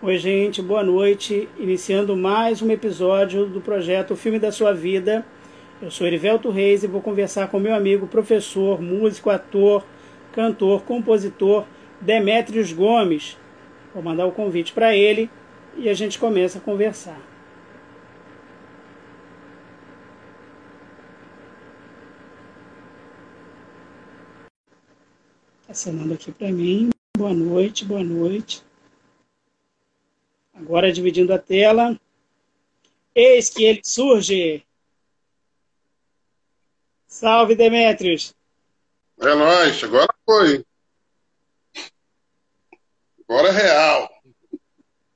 Oi, gente, boa noite. Iniciando mais um episódio do projeto Filme da Sua Vida. Eu sou Erivelto Reis e vou conversar com meu amigo, professor, músico, ator, cantor, compositor Demétrios Gomes. Vou mandar o convite para ele e a gente começa a conversar. Acenando aqui para mim. Boa noite, boa noite. Agora dividindo a tela. Eis que ele surge. Salve, Demetrios. É nóis, agora foi. Agora é real.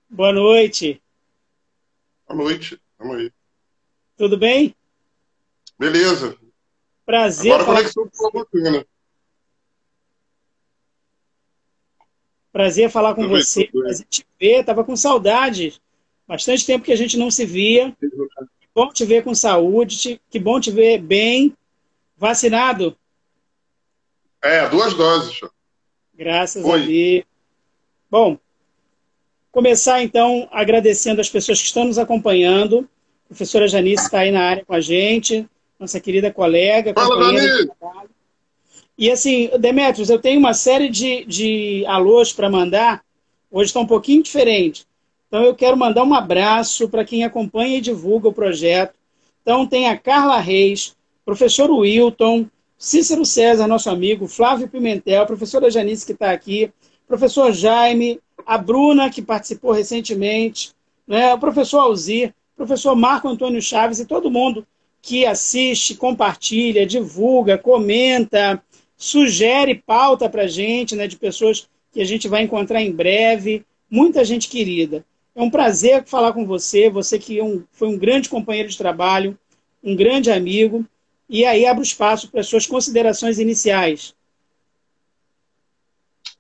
Boa noite. Boa noite, vamos aí. Tudo bem? Beleza. Prazer. Agora a conexão ficou bacana. Prazer falar com você, prazer te ver. Tava com saudade. Bastante tempo que a gente não se via. Que bom te ver com saúde, que bom te ver bem, vacinado. É, duas doses. Graças Oi. a Deus. Bom, começar então agradecendo as pessoas que estão nos acompanhando. A professora Janice está aí na área com a gente, nossa querida colega, Fala, Janice. E assim, Demetrios, eu tenho uma série de, de alôs para mandar. Hoje está um pouquinho diferente. Então eu quero mandar um abraço para quem acompanha e divulga o projeto. Então tem a Carla Reis, professor Wilton, Cícero César, nosso amigo, Flávio Pimentel, professora Janice que está aqui, professor Jaime, a Bruna, que participou recentemente, né, o professor Alzir, professor Marco Antônio Chaves e todo mundo que assiste, compartilha, divulga, comenta, sugere pauta para a gente, né, de pessoas que a gente vai encontrar em breve, muita gente querida. É um prazer falar com você, você que é um- foi um grande companheiro de trabalho, um grande amigo, e aí abro espaço para as suas considerações iniciais.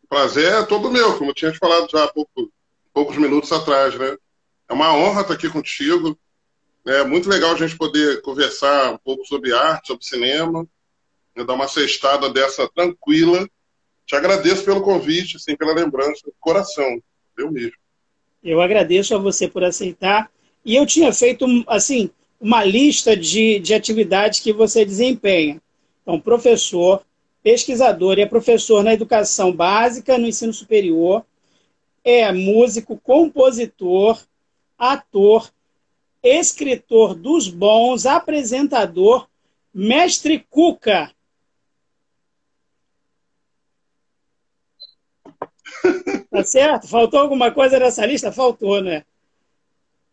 Prazer é todo meu, como eu tinha te falado já há pouco- poucos minutos atrás, né? É uma honra estar aqui contigo. É muito legal a gente poder conversar um pouco sobre arte, sobre cinema, né? dar uma cestada dessa tranquila. Te agradeço pelo convite, assim, pela lembrança, do coração, eu mesmo. Eu agradeço a você por aceitar. E eu tinha feito, assim, uma lista de, de atividades que você desempenha. Então, professor, pesquisador e é professor na educação básica, no ensino superior, é músico, compositor, ator, escritor dos bons, apresentador, mestre Cuca. Tá certo? Faltou alguma coisa nessa lista? Faltou, né?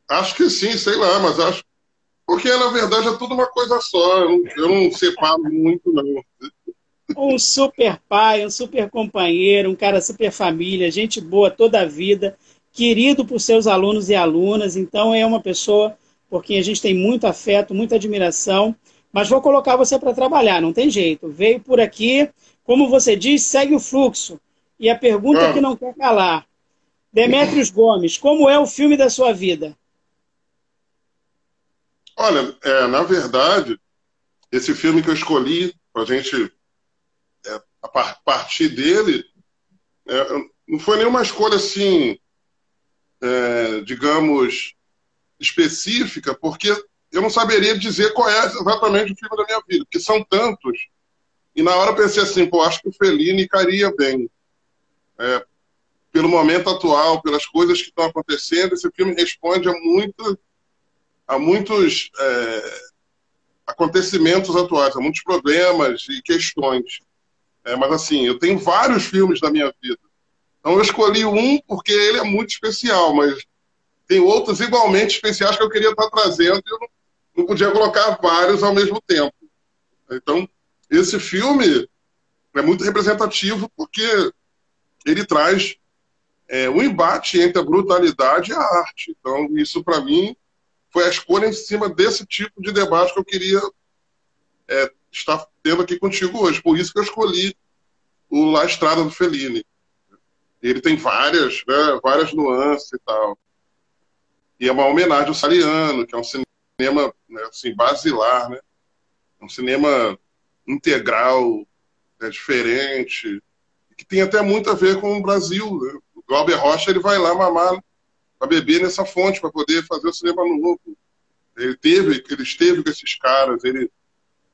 Acho que sim, sei lá, mas acho. Porque na verdade é tudo uma coisa só. Eu não, eu não separo muito, não. Um super pai, um super companheiro, um cara super família, gente boa toda a vida, querido por seus alunos e alunas. Então é uma pessoa por quem a gente tem muito afeto, muita admiração. Mas vou colocar você para trabalhar, não tem jeito. Veio por aqui, como você diz, segue o fluxo. E a pergunta Ah. que não quer calar. Demetrios Gomes, como é o filme da sua vida? Olha, é, na verdade, esse filme que eu escolhi para a gente é, a par- partir dele é, não foi nenhuma escolha assim, é, digamos, específica, porque eu não saberia dizer qual é exatamente o filme da minha vida, porque são tantos. E na hora eu pensei assim, pô, acho que o Fellini cairia bem. É, pelo momento atual, pelas coisas que estão acontecendo, esse filme responde a a muitos é, acontecimentos atuais, a muitos problemas e questões. É, mas assim, eu tenho vários filmes na minha vida. Então eu escolhi um porque ele é muito especial, mas tem outros igualmente especiais que eu queria estar trazendo e eu não podia colocar vários ao mesmo tempo. Então, esse filme é muito representativo porque ele traz é, um embate entre a brutalidade e a arte. Então, isso para mim foi a escolha em cima desse tipo de debate que eu queria é, estar tendo aqui contigo hoje. Por isso que eu escolhi o La Estrada do Fellini. Ele tem várias, né, várias nuances e tal. E é uma homenagem ao Saliano, que é um cinema né, assim, basilar, né? um cinema integral, é diferente, tem até muito a ver com o Brasil. Né? O Glauber Rocha ele vai lá mamar para beber nessa fonte, para poder fazer o cinema novo. Ele teve, ele esteve com esses caras, ele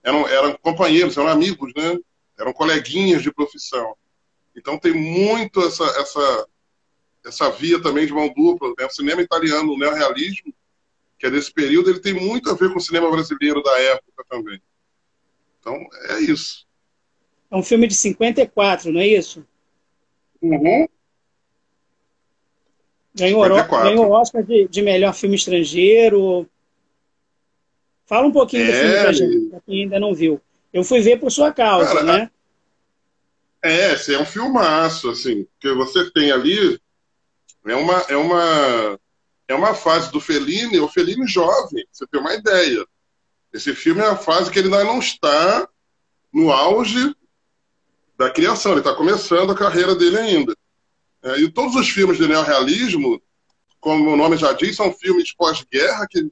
eram, eram companheiros, eram amigos, né? Eram coleguinhas de profissão. Então tem muito essa, essa, essa via também de mão dupla. Né? O cinema italiano, o neorrealismo, que é desse período, ele tem muito a ver com o cinema brasileiro da época também. Então, é isso. É um filme de 54, não é isso? Uhum. Ganhou, ganhou Oscar de, de melhor filme estrangeiro. Fala um pouquinho é, do filme pra gente, pra quem ainda não viu. Eu fui ver por sua causa, Cara, né? É, esse é um filmaço, assim, que você tem ali é uma, é uma, é uma fase do Fellini, o Fellini jovem, você tem uma ideia. Esse filme é a fase que ele ainda não está no auge da criação, ele está começando a carreira dele ainda. É, e todos os filmes de neorrealismo, como o nome já diz, são filmes pós-guerra que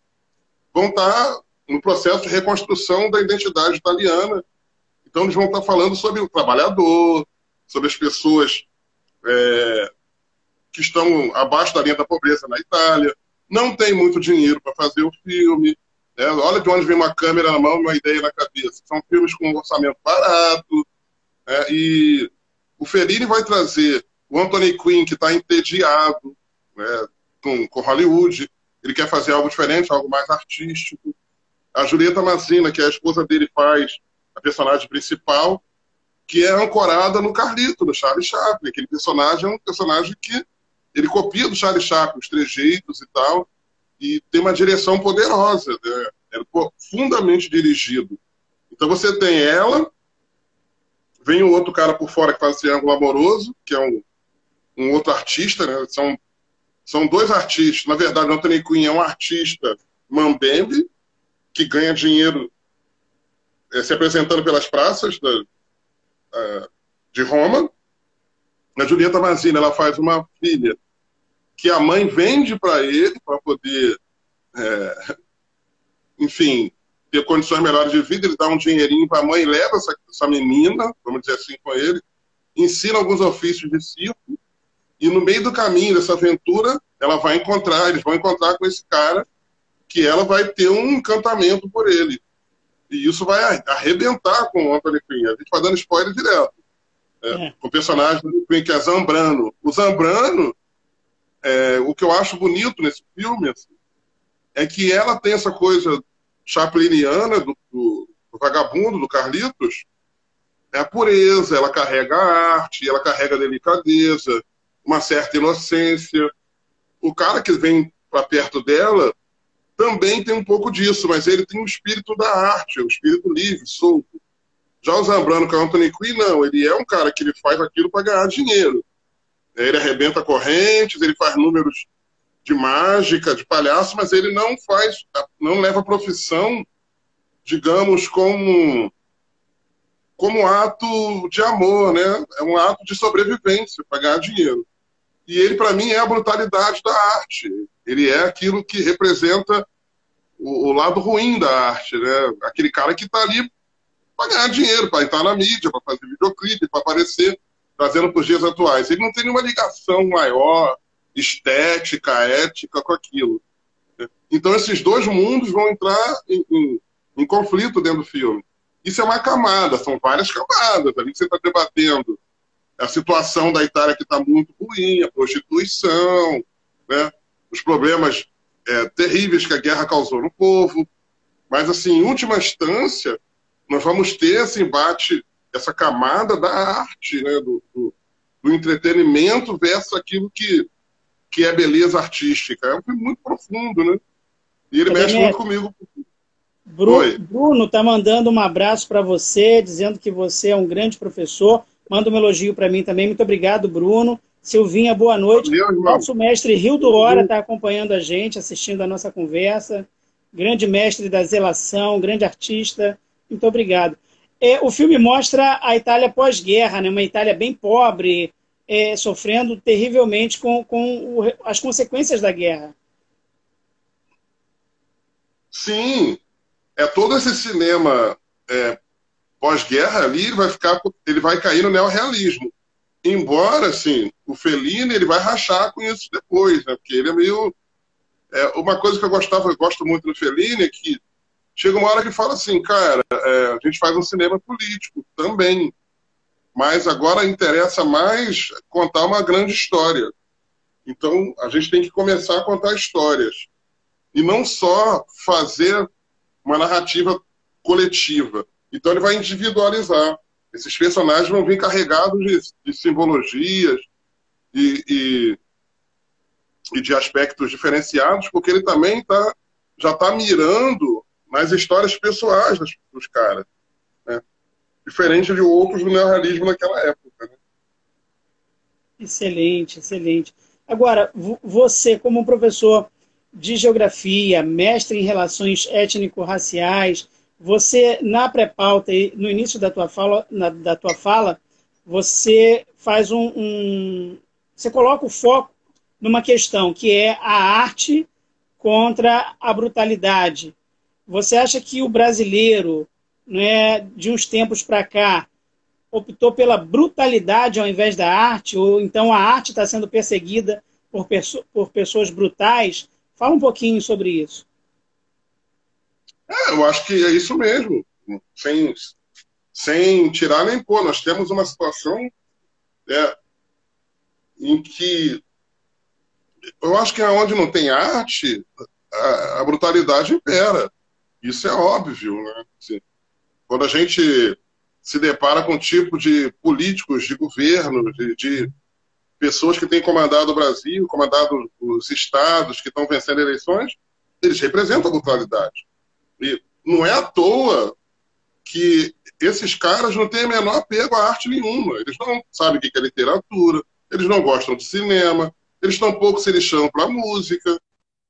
vão estar tá no processo de reconstrução da identidade italiana. Então, eles vão estar tá falando sobre o trabalhador, sobre as pessoas é, que estão abaixo da linha da pobreza na Itália, não tem muito dinheiro para fazer o filme. Né? Olha de onde vem uma câmera na mão e uma ideia na cabeça. São filmes com um orçamento barato. Né? E o Fellini vai trazer o Anthony Quinn, que está entediado né, com, com Hollywood, ele quer fazer algo diferente, algo mais artístico. A Julieta Mazzina, que é a esposa dele, faz a personagem principal, que é ancorada no Carlito, no Charlie Chaplin. Aquele personagem é um personagem que ele copia do Charlie Chaplin os trejeitos e tal, e tem uma direção poderosa, né? é profundamente dirigido. Então você tem ela, vem o outro cara por fora que faz o Triângulo Amoroso, que é um, um outro artista, né? São, são dois artistas. Na verdade, o Anthony Quinn é um artista mambembe, que ganha dinheiro é, se apresentando pelas praças da, uh, de Roma. A Julieta Mazina ela faz uma filha que a mãe vende para ele para poder, é, enfim, ter condições melhores de vida. Ele dá um dinheirinho para a mãe, leva essa, essa menina, vamos dizer assim, com ele, ensina alguns ofícios de circo e no meio do caminho dessa aventura, ela vai encontrar, eles vão encontrar com esse cara que ela vai ter um encantamento por ele. E isso vai arrebentar com o Anthony Quinn. A gente vai dando spoiler direto. É, é. Com o personagem do Quinn, que é Zambrano. O Zambrano, é, o que eu acho bonito nesse filme, assim, é que ela tem essa coisa chapliniana do, do, do vagabundo, do Carlitos, é a pureza, ela carrega a arte, ela carrega a delicadeza, uma certa inocência. O cara que vem para perto dela também tem um pouco disso, mas ele tem o espírito da arte, o espírito livre, solto. Já o Zambrano com o Anthony Quinn, não, ele é um cara que ele faz aquilo para ganhar dinheiro. Ele arrebenta correntes, ele faz números de mágica, de palhaço, mas ele não faz, não leva a profissão, digamos, como como ato de amor, né? É um ato de sobrevivência para ganhar dinheiro. E ele, para mim, é a brutalidade da arte. Ele é aquilo que representa o, o lado ruim da arte, né? Aquele cara que está ali para ganhar dinheiro, para entrar na mídia, para fazer videoclipe, para aparecer, trazendo para os dias atuais. Ele não tem nenhuma ligação maior, estética, ética com aquilo. Então, esses dois mundos vão entrar em, em, em conflito dentro do filme. Isso é uma camada, são várias camadas ali você está debatendo a situação da Itália que está muito ruim, a prostituição, né? os problemas é, terríveis que a guerra causou no povo. Mas, assim, em última instância, nós vamos ter esse embate, essa camada da arte, né? do, do, do entretenimento versus aquilo que, que é beleza artística. É um filme muito profundo, né? E ele mexe muito comigo. Bruno, Bruno tá mandando um abraço para você, dizendo que você é um grande professor Manda um elogio para mim também. Muito obrigado, Bruno. Silvinha, boa noite. Valeu, Nosso mestre Rio do Hora está acompanhando a gente, assistindo a nossa conversa. Grande mestre da zelação, grande artista. Muito obrigado. É, o filme mostra a Itália pós-guerra, né? uma Itália bem pobre, é, sofrendo terrivelmente com, com o, as consequências da guerra. Sim, é todo esse cinema é, pós-guerra ali, vai ficar, ele vai cair no neorrealismo. embora, assim, o Fellini, ele vai rachar com isso depois, né? Porque ele é meio... É, uma coisa que eu gostava, eu gosto muito do Fellini, é que chega uma hora que fala assim, cara, é, a gente faz um cinema político também, mas agora interessa mais contar uma grande história. Então, a gente tem que começar a contar histórias. E não só fazer uma narrativa coletiva. Então, ele vai individualizar. Esses personagens vão vir carregados de, de simbologias e, e, e, de aspectos diferenciados, porque ele também tá, já está mirando nas histórias pessoais dos, dos caras. Diferente de outros do neorrealismo naquela época. Né? Excelente, excelente. Agora, você, como professor de geografia, mestre em relações étnico-raciais, você, na pré-pauta, no início da tua fala, na, da tua fala você faz um, um. Você coloca o foco numa questão que é a arte contra a brutalidade. Você acha que o brasileiro, né, de uns tempos para cá, optou pela brutalidade ao invés da arte, ou então a arte está sendo perseguida por, por pessoas brutais. Fala um pouquinho sobre isso. É, eu acho que é isso mesmo. Sem, sem tirar nem pôr. Nós temos uma situação é, em que eu acho que onde não tem arte, a, a brutalidade impera. Isso é óbvio. Né? Assim, quando a gente se depara com um tipo de políticos de governo, de, de pessoas que têm comandado o Brasil, comandado os estados que estão vencendo eleições, eles representam a brutalidade. E não é à toa que esses caras não têm o menor apego a arte nenhuma. Eles não sabem o que é literatura, eles não gostam de cinema, eles tampouco se lixam para música.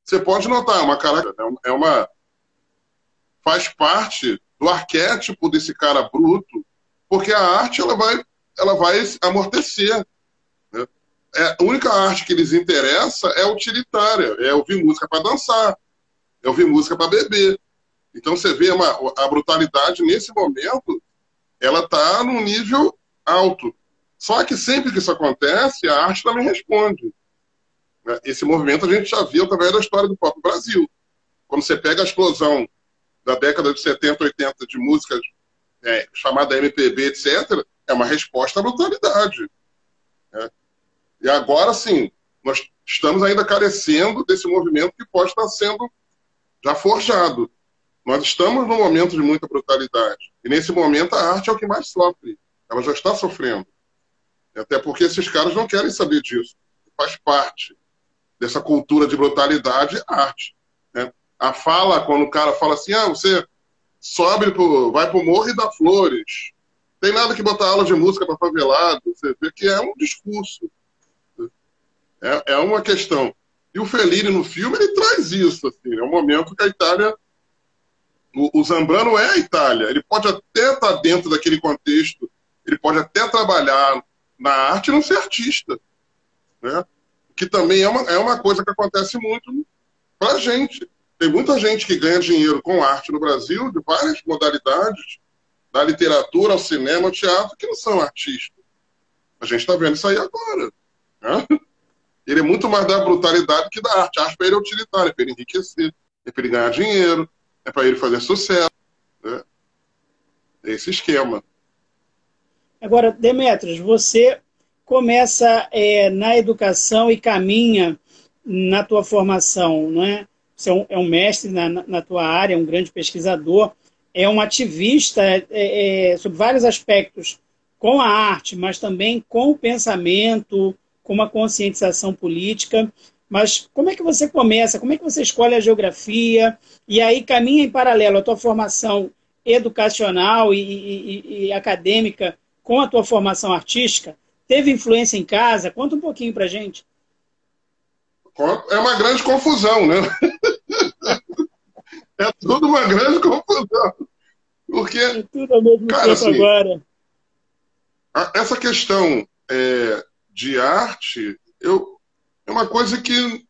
Você pode notar, é uma característica, é uma faz parte do arquétipo desse cara bruto, porque a arte ela vai, ela vai amortecer. Né? É, a única arte que lhes interessa é utilitária, é ouvir música para dançar, é ouvir música para beber. Então você vê uma, a brutalidade nesse momento, ela está num nível alto. Só que sempre que isso acontece, a arte também responde. Né? Esse movimento a gente já viu através da história do próprio Brasil. Quando você pega a explosão da década de 70, 80 de músicas é, chamada MPB, etc., é uma resposta à brutalidade. Né? E agora, sim, nós estamos ainda carecendo desse movimento que pode estar sendo já forjado. Nós estamos num momento de muita brutalidade. E nesse momento a arte é o que mais sofre. Ela já está sofrendo. Até porque esses caras não querem saber disso. Faz parte dessa cultura de brutalidade arte a fala, quando o cara fala assim, ah, você sobe, pro, vai pro Morro e dá flores. Tem nada que botar aula de música para favelado. Você vê que é um discurso. É, é uma questão. E o Fellini, no filme, ele traz isso. Assim, é um momento que a Itália... O, o Zambrano é a Itália. Ele pode até estar tá dentro daquele contexto, ele pode até trabalhar na arte e não ser artista. Né? Que também é uma, é uma coisa que acontece muito para a gente. Tem muita gente que ganha dinheiro com arte no Brasil, de várias modalidades, da literatura ao cinema, ao teatro, que não são artistas. A gente está vendo isso aí agora. Né? Ele é muito mais da brutalidade que da arte. A arte para ele é utilitária, é para ele enriquecer, é para ele ganhar dinheiro, é para ele fazer sucesso. Né? É esse esquema. Agora, Demetrios, você começa é, na educação e caminha na tua formação, não é? Você é um, é um mestre na, na, tua área, é um grande pesquisador, é um ativista é, é, sobre vários aspectos, com a arte, mas também com o pensamento, com uma conscientização política. Mas como é que você começa? Como é que você escolhe a geografia? E aí caminha em paralelo a tua formação educacional e, e, e acadêmica com a tua formação artística? Teve influência em casa? Conta um pouquinho para gente é uma grande confusão, né? é tudo uma grande confusão. Porque, é tudo ao mesmo cara, assim, agora. essa questão é, de arte, eu, é uma coisa que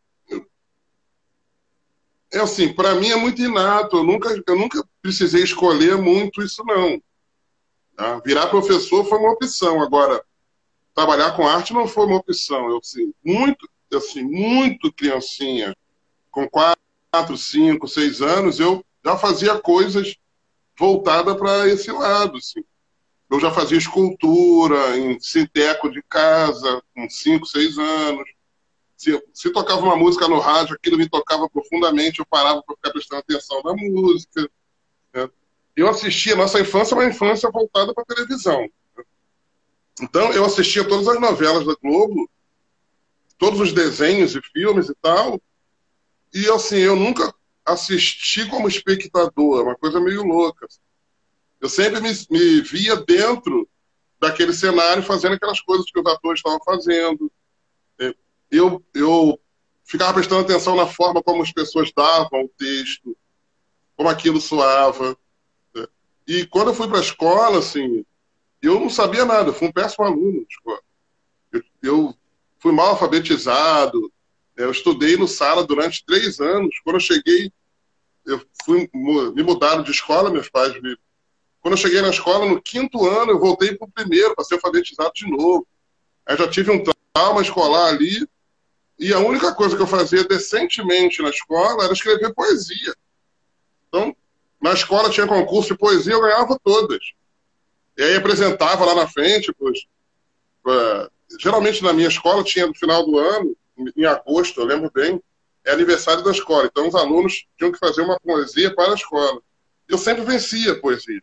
é assim, para mim é muito inato. Eu nunca, eu nunca precisei escolher muito isso, não. Tá? Virar professor foi uma opção. Agora, trabalhar com arte não foi uma opção. Eu, assim, muito, assim, muito criancinha, com quatro, cinco, seis anos, eu já fazia coisas voltadas para esse lado. Assim. Eu já fazia escultura em sinteco de casa, com cinco, seis anos. Se, se tocava uma música no rádio, aquilo me tocava profundamente, eu parava para ficar prestando atenção na música. Né? Eu assistia, nossa infância é uma infância voltada para televisão. Então, eu assistia todas as novelas da Globo, todos os desenhos e filmes e tal, e assim, eu nunca assisti como espectador, é uma coisa meio louca. Eu sempre me, me via dentro daquele cenário fazendo aquelas coisas que os atores estavam fazendo. É, eu, eu ficava prestando atenção na forma como as pessoas davam o texto, como aquilo soava. Né? E quando eu fui para a escola, assim, eu não sabia nada, eu fui um péssimo aluno de escola. Eu, eu fui mal alfabetizado, eu estudei no Sala durante três anos. Quando eu cheguei, eu fui, me mudaram de escola, meus pais me... Quando eu cheguei na escola, no quinto ano, eu voltei para o primeiro, para ser alfabetizado de novo. Aí já tive um trauma escolar ali, e a única coisa que eu fazia decentemente na escola era escrever poesia. Então, na escola tinha concurso de poesia, eu ganhava todas. E aí apresentava lá na frente, pois. Geralmente na minha escola tinha no final do ano, em agosto, eu lembro bem, é aniversário da escola. Então os alunos tinham que fazer uma poesia para a escola. Eu sempre vencia a poesia.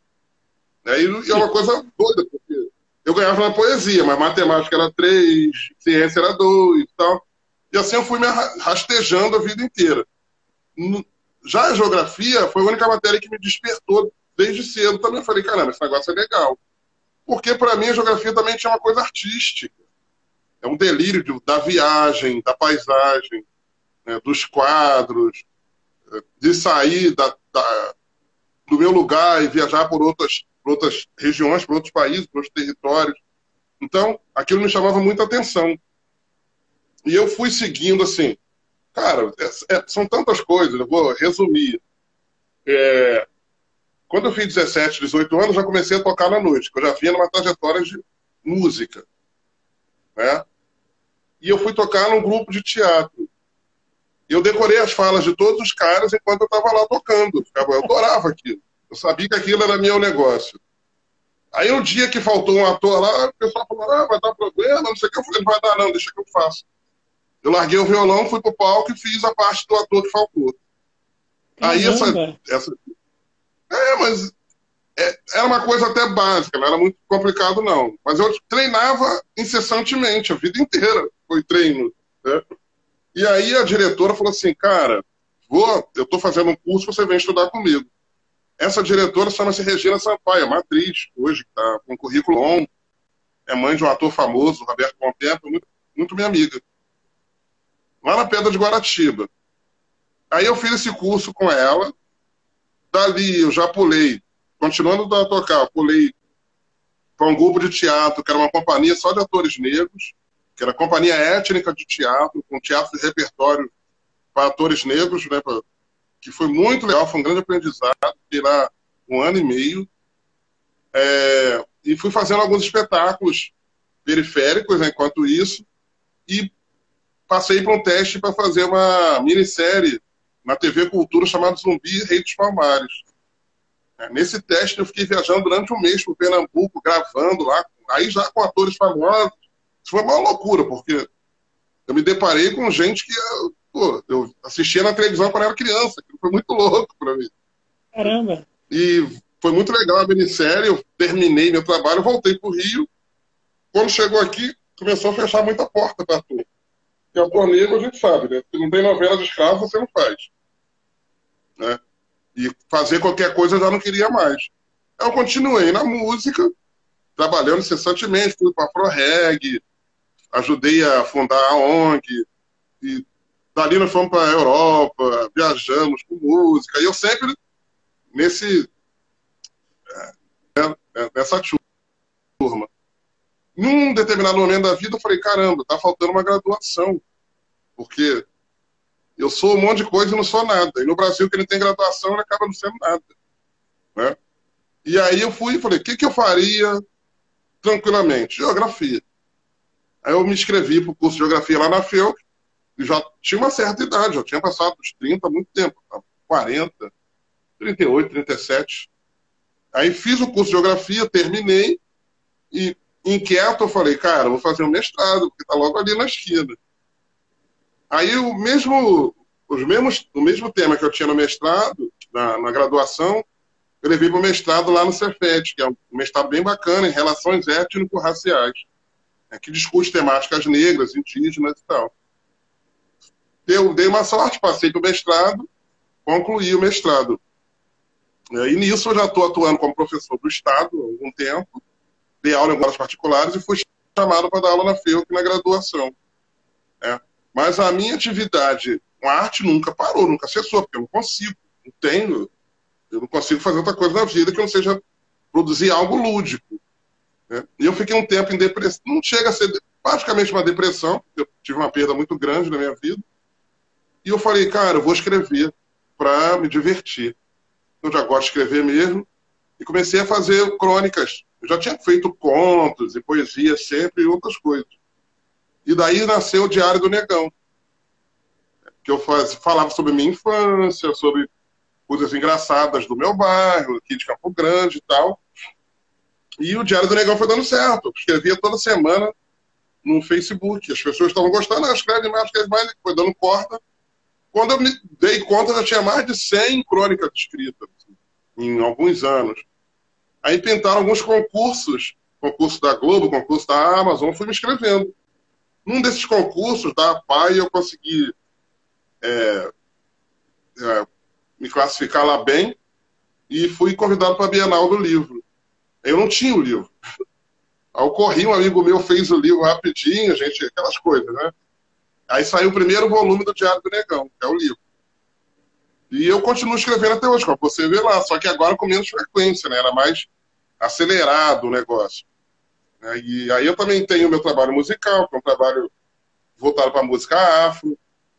Né? E é uma coisa doida, porque eu ganhava na poesia, mas matemática era três, ciência era dois e tal. E assim eu fui me rastejando a vida inteira. Já a geografia foi a única matéria que me despertou desde cedo. Também falei, caramba, esse negócio é legal. Porque para mim a geografia também tinha uma coisa artística. É um delírio de, da viagem, da paisagem, né, dos quadros, de sair da, da, do meu lugar e viajar por outras, por outras regiões, por outros países, por outros territórios. Então, aquilo me chamava muita atenção. E eu fui seguindo assim. Cara, é, é, são tantas coisas, eu vou resumir. É, quando eu fiz 17, 18 anos, já comecei a tocar na noite, que eu já vinha numa trajetória de música. Né? E eu fui tocar num grupo de teatro. Eu decorei as falas de todos os caras enquanto eu estava lá tocando. Eu adorava aquilo. Eu sabia que aquilo era meu negócio. Aí um dia que faltou um ator lá, o pessoal falou, ah, vai dar problema, não sei o que. Eu falei, não vai dar não, deixa que eu faço. Eu larguei o violão, fui pro palco e fiz a parte do ator que faltou. Aí essa, essa. É, mas é, era uma coisa até básica, não era muito complicado, não. Mas eu treinava incessantemente, a vida inteira foi treino. Né? E aí a diretora falou assim, cara, vou, eu estou fazendo um curso, você vem estudar comigo. Essa diretora chama-se Regina Sampaio, atriz, hoje, está com um currículo longo, é mãe de um ator famoso, Roberto Contempo, muito, muito minha amiga. Lá na Pedra de Guaratiba. Aí eu fiz esse curso com ela, dali eu já pulei, continuando a tocar, pulei para um grupo de teatro, que era uma companhia só de atores negros, que era a Companhia Étnica de Teatro, com teatro de repertório para atores negros, né, pra, que foi muito legal, foi um grande aprendizado, fiquei lá um ano e meio, é, e fui fazendo alguns espetáculos periféricos né, enquanto isso, e passei para um teste para fazer uma minissérie na TV Cultura chamada Zumbi Rei dos Palmares. É, nesse teste eu fiquei viajando durante um mês para Pernambuco, gravando lá, aí já com atores famosos, foi uma loucura, porque eu me deparei com gente que pô, eu assistia na televisão quando era criança, que foi muito louco para mim. Caramba! E foi muito legal a minissérie, eu terminei meu trabalho, voltei para o Rio. Quando chegou aqui, começou a fechar muita porta para ator. E ator negro a gente sabe, né? Se não tem novela de escravo, você não faz. Né? E fazer qualquer coisa eu já não queria mais. Eu continuei na música, trabalhando incessantemente, fui para a ProReg, ajudei a fundar a ONG, e dali nós fomos para a Europa, viajamos com música, e eu sempre nesse é, é, nessa turma. Num determinado momento da vida, eu falei, caramba, tá faltando uma graduação, porque eu sou um monte de coisa e não sou nada. E no Brasil, que ele tem graduação, ele acaba não sendo nada. Né? E aí eu fui e falei, o que, que eu faria tranquilamente? Geografia. Aí eu me inscrevi para o curso de Geografia lá na FEU, e já tinha uma certa idade, já tinha passado dos 30 há muito tempo, 40, 38, 37. Aí fiz o curso de Geografia, terminei, e inquieto eu falei, cara, vou fazer um mestrado, porque está logo ali na esquina. Aí o mesmo, os mesmos, o mesmo tema que eu tinha no mestrado, na, na graduação, eu levei para o mestrado lá no Cefet, que é um mestrado bem bacana em relações étnico-raciais, né, que discute temáticas negras, indígenas e tal. Eu dei uma sorte, passei para o mestrado, concluí o mestrado. E nisso eu já estou atuando como professor do Estado há algum tempo, dei aula em escolas particulares e fui chamado para dar aula na FEUC na graduação. É. Mas a minha atividade com arte nunca parou, nunca cessou, porque eu não consigo, não tenho, eu não consigo fazer outra coisa na vida que não seja produzir algo lúdico. Né? E eu fiquei um tempo em depressão, não chega a ser praticamente uma depressão, eu tive uma perda muito grande na minha vida, e eu falei, cara, eu vou escrever para me divertir. Eu já gosto de escrever mesmo, e comecei a fazer crônicas. Eu já tinha feito contos e poesia sempre e outras coisas. E daí nasceu o Diário do Negão, que eu faz, falava sobre minha infância, sobre coisas engraçadas do meu bairro, aqui de Campo Grande e tal. E o Diário do Negão foi dando certo. Eu escrevia toda semana no Facebook. As pessoas estavam gostando, ah, escreve mais, escreve mais, foi dando corta. Quando eu me dei conta, já tinha mais de 100 crônicas escritas, assim, em alguns anos. Aí pintaram alguns concursos, concurso da Globo, concurso da Amazon, fui me inscrevendo. Num desses concursos da PAI, eu consegui é, é, me classificar lá bem e fui convidado para a Bienal do Livro. Eu não tinha o livro. Aí ocorri, um amigo meu fez o livro rapidinho, gente, aquelas coisas, né? Aí saiu o primeiro volume do Diário do Negão, que é o livro. E eu continuo escrevendo até hoje, como você vê lá, só que agora com menos frequência, né? Era mais acelerado o negócio. E aí eu também tenho meu trabalho musical, que é um trabalho voltado para a música afro.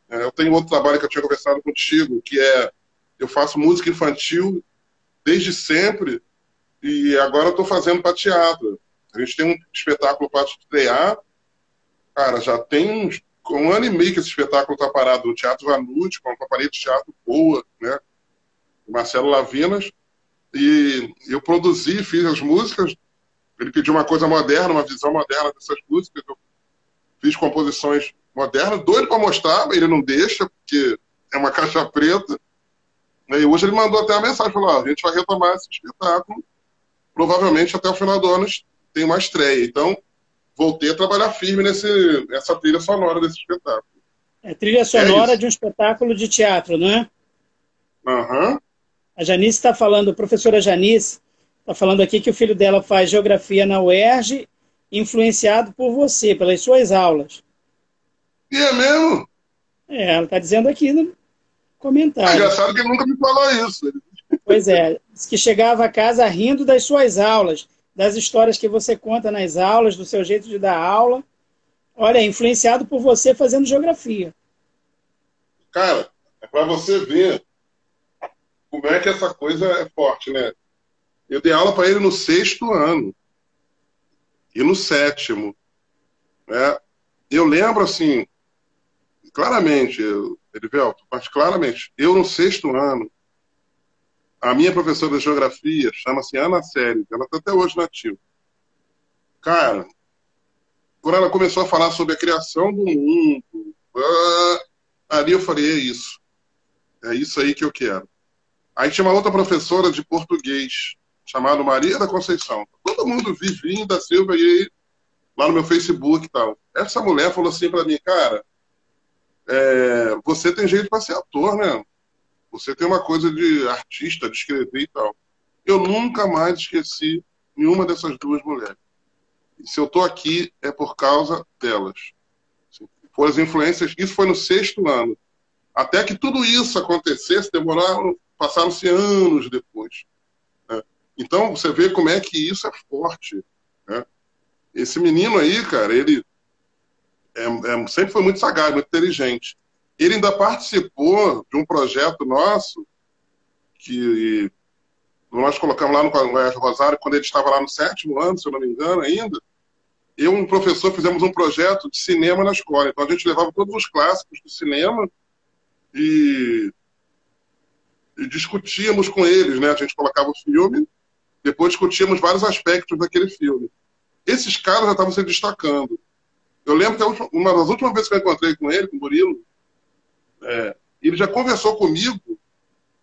É, eu tenho outro trabalho que eu tinha conversado contigo, que é eu faço música infantil desde sempre e agora estou fazendo para teatro. A gente tem um espetáculo para estrear. Cara, já tem uns, um ano e meio que esse espetáculo está parado no Teatro Vanucci, com uma companhia de teatro boa, né? Marcelo Lavinas. E eu produzi, fiz as músicas. Ele pediu uma coisa moderna, uma visão moderna dessas músicas. Eu fiz composições modernas, doido para mostrar, ele não deixa, porque é uma caixa preta. E hoje ele mandou até a mensagem, falou, ah, a gente vai retomar esse espetáculo, provavelmente até o final do ano tem uma estreia. Então, voltei a trabalhar firme nesse, nessa trilha sonora desse espetáculo. É trilha sonora é de um espetáculo de teatro, não é? Aham. Uhum. A Janice está falando, a professora Janice está falando aqui que o filho dela faz geografia na UERJ, influenciado por você, pelas suas aulas. E é mesmo? É, ela está dizendo aqui no comentário. É engraçado que ele nunca me falou isso. Pois é, diz que chegava a casa rindo das suas aulas, das histórias que você conta nas aulas, do seu jeito de dar aula. Olha, influenciado por você fazendo geografia. Cara, é para você ver como é que essa coisa é forte, né? Eu dei aula para ele no sexto ano e no sétimo. Né? Eu lembro, assim, claramente, Erivelto, mas claramente, eu no sexto ano, a minha professora de geografia chama-se Ana Série, ela está até hoje nativa. Cara, quando ela começou a falar sobre a criação do mundo, ah, ali eu falei, é isso. É isso aí que eu quero. Aí tinha uma outra professora de português, chamada Maria da Conceição. Todo mundo Vivinho da Silva e lá no meu Facebook e tal. Essa mulher falou assim para mim, cara, é, você tem jeito para ser ator, né? Você tem uma coisa de artista, de escrever e tal. Eu nunca mais esqueci nenhuma dessas duas mulheres. E se eu estou aqui é por causa delas. Foram as influências. Isso foi no sexto ano. Até que tudo isso acontecesse, demoraram passaram-se anos depois. Né? Então, você vê como é que isso é forte. Né? Esse menino aí, cara, ele é, é, sempre foi muito sagaz, muito inteligente. Ele ainda participou de um projeto nosso que nós colocamos lá no Colégio Rosário, quando ele estava lá no sétimo ano, se eu não me engano, ainda. eu e um professor fizemos um projeto de cinema na escola. Então a gente levava todos os clássicos do cinema e, e discutíamos com eles, né? A gente colocava o filme, depois discutíamos vários aspectos daquele filme. Esses caras já estavam se destacando. Eu lembro que uma das últimas vezes que eu encontrei com ele, com o Murilo, é, ele já conversou comigo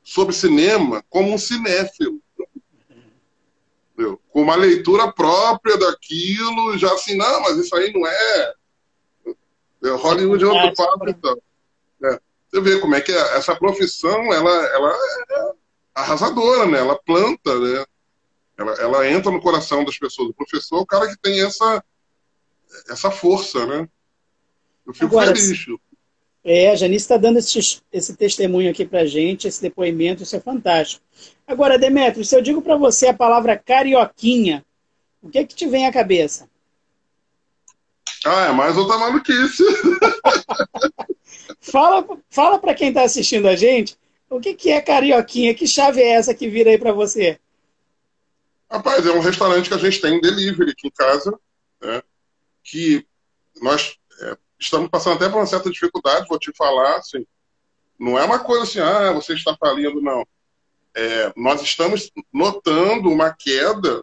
sobre cinema como um cinéfilo. Entendeu? Com uma leitura própria daquilo, já assim, não, mas isso aí não é. é Hollywood é outro papo então. É. Você vê como é que é, essa profissão ela, ela é arrasadora, né? Ela planta, né? Ela, ela entra no coração das pessoas. O professor é o cara que tem essa, essa força, né? Eu fico Agora, feliz. É, a Janice está dando esse, esse testemunho aqui para gente, esse depoimento, isso é fantástico. Agora, Demetrio, se eu digo para você a palavra carioquinha, o que é que te vem à cabeça? Ah, é mais outra maluquice. fala fala para quem está assistindo a gente, o que, que é carioquinha? Que chave é essa que vira aí para você? Rapaz, é um restaurante que a gente tem delivery aqui em casa, né? que nós estamos passando até por uma certa dificuldade, vou te falar, assim, não é uma coisa assim, ah, você está falindo, não. É, nós estamos notando uma queda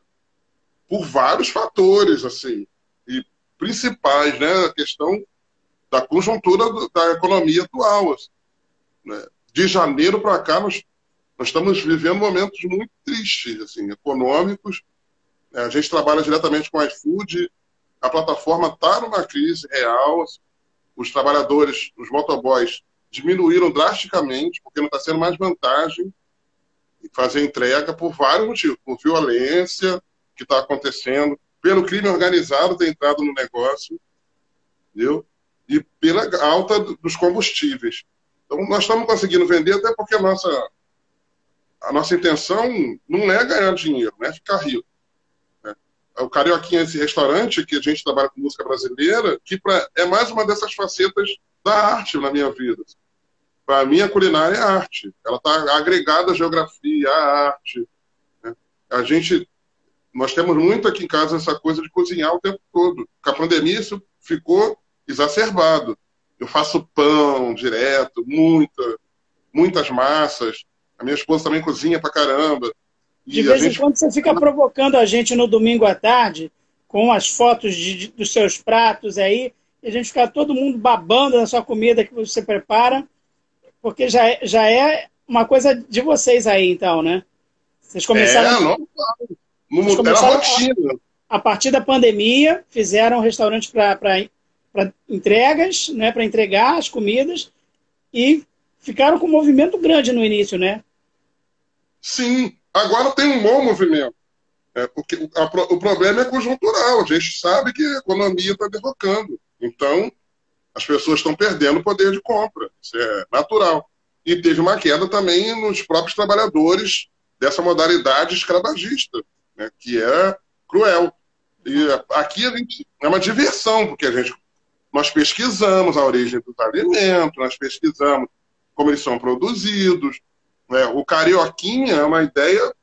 por vários fatores, assim, e principais, né, a questão da conjuntura da economia atual. Assim, né? De janeiro para cá, nós nós estamos vivendo momentos muito tristes, assim, econômicos. A gente trabalha diretamente com a iFood, a plataforma está numa crise real. Assim, os trabalhadores, os motoboys, diminuíram drasticamente, porque não está sendo mais vantagem fazer entrega por vários motivos. Por violência que está acontecendo, pelo crime organizado ter entrado no negócio, entendeu? e pela alta dos combustíveis. Então, nós estamos conseguindo vender, até porque a nossa a nossa intenção não é ganhar dinheiro, não é ficar rico. Né? O Carioquinha é esse restaurante que a gente trabalha com música brasileira, que pra, é mais uma dessas facetas da arte na minha vida. Para mim, a culinária é arte. Ela está agregada à geografia, à arte. Né? A gente, nós temos muito aqui em casa essa coisa de cozinhar o tempo todo. Com a pandemia, isso ficou exacerbado. Eu faço pão direto, muita, muitas massas. A minha esposa também cozinha pra caramba. De vez gente... em quando você fica provocando a gente no domingo à tarde com as fotos de, dos seus pratos aí, e a gente fica todo mundo babando na sua comida que você prepara, porque já é, já é uma coisa de vocês aí, então, né? Vocês começaram. É, não, não, vocês começaram a, a partir da pandemia, fizeram um restaurante para entregas, né, para entregar as comidas, e ficaram com um movimento grande no início, né? Sim, agora tem um bom movimento. É, porque a, o problema é conjuntural. A gente sabe que a economia está derrocando. Então, as pessoas estão perdendo o poder de compra. Isso é natural. E teve uma queda também nos próprios trabalhadores dessa modalidade escravagista, né, que é cruel. E aqui a gente, é uma diversão, porque a gente, nós pesquisamos a origem dos alimentos, nós pesquisamos como eles são produzidos. Né? O carioquinha é uma ideia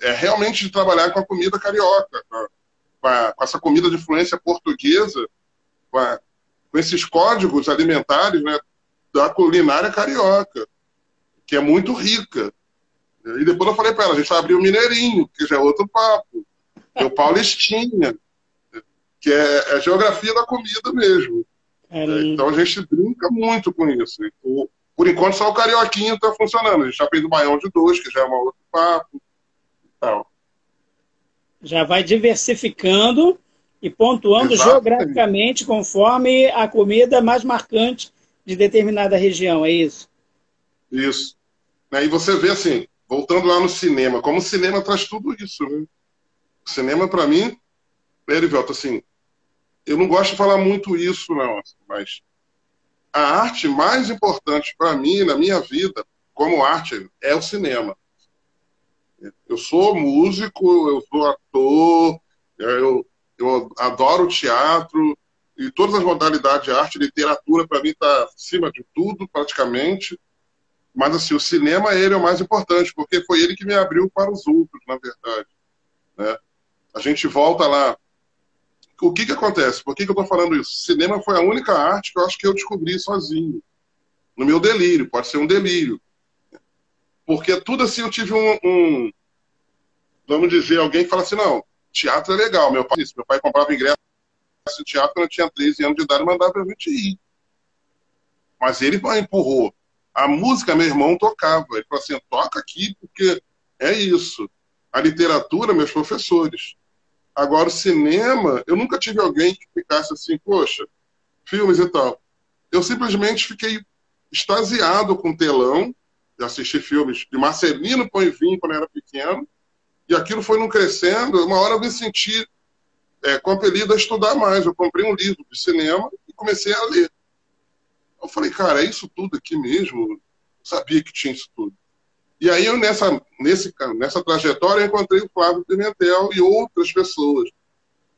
é, realmente de trabalhar com a comida carioca, com, a, com essa comida de influência portuguesa, com, a, com esses códigos alimentares né, da culinária carioca, que é muito rica. E depois eu falei para ela, a gente vai abrir o Mineirinho, que já é outro papo. É o Paulistinha, que é, é a geografia da comida mesmo. É, então a gente brinca muito com isso. O, por enquanto, só o Carioquinho está funcionando. A gente já fez o Baião de dois, que já é um outro papo. Tal. Já vai diversificando e pontuando Exatamente. geograficamente conforme a comida mais marcante de determinada região, é isso? Isso. E você vê assim, voltando lá no cinema, como o cinema traz tudo isso. Né? O cinema, para mim, Erivelto, assim, eu não gosto de falar muito isso, não, mas a arte mais importante para mim, na minha vida, como arte, é o cinema. Eu sou músico, eu sou ator, eu, eu adoro teatro e todas as modalidades de arte, literatura, para mim está acima de tudo, praticamente. Mas assim, o cinema ele é o mais importante, porque foi ele que me abriu para os outros, na verdade. Né? A gente volta lá o que que acontece? Por que, que eu estou falando isso? Cinema foi a única arte que eu acho que eu descobri sozinho. No meu delírio, pode ser um delírio. Porque tudo assim eu tive um, um vamos dizer, alguém que fala assim, não, teatro é legal. Meu pai, meu pai comprava ingresso no teatro quando eu tinha 13 anos de idade e mandava a gente ir. Mas ele empurrou. A música, meu irmão tocava. Ele falou assim, toca aqui porque é isso. A literatura, meus professores. Agora, o cinema, eu nunca tive alguém que ficasse assim, poxa, filmes e tal. Eu simplesmente fiquei extasiado com o telão, de assistir filmes de Marcelino Poivin quando eu era pequeno, e aquilo foi não crescendo. Uma hora eu me senti é, compelido a estudar mais. Eu comprei um livro de cinema e comecei a ler. Eu falei, cara, é isso tudo aqui mesmo? Eu sabia que tinha isso tudo. E aí, eu, nessa, nesse, nessa trajetória, eu encontrei o Flávio Pimentel e outras pessoas.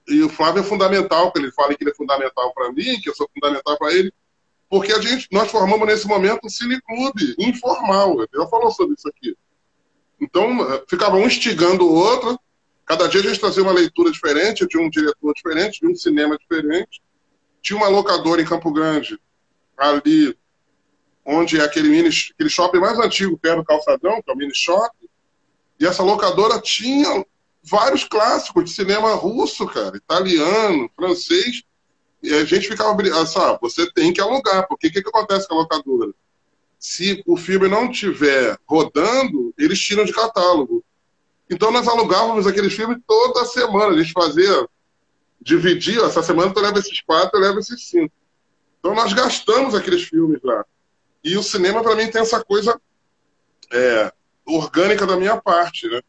E o Flávio é fundamental, que ele fala que ele é fundamental para mim, que eu sou fundamental para ele, porque a gente, nós formamos nesse momento um cineclube informal. Ele falou sobre isso aqui. Então, ficava um instigando o outro, cada dia a gente trazia uma leitura diferente, de um diretor diferente, de um cinema diferente. Tinha uma locadora em Campo Grande, ali onde é aquele, mini, aquele shopping mais antigo, perto do Calçadão, que é o mini shopping. E essa locadora tinha vários clássicos de cinema russo, cara, italiano, francês. E a gente ficava brigando, ah, você tem que alugar, porque o que, que acontece com a locadora? Se o filme não estiver rodando, eles tiram de catálogo. Então nós alugávamos aqueles filmes toda semana. A gente fazia, dividia, essa semana tu leva esses quatro, eu levo esses cinco. Então nós gastamos aqueles filmes lá. E o cinema, para mim, tem essa coisa é, orgânica da minha parte, né?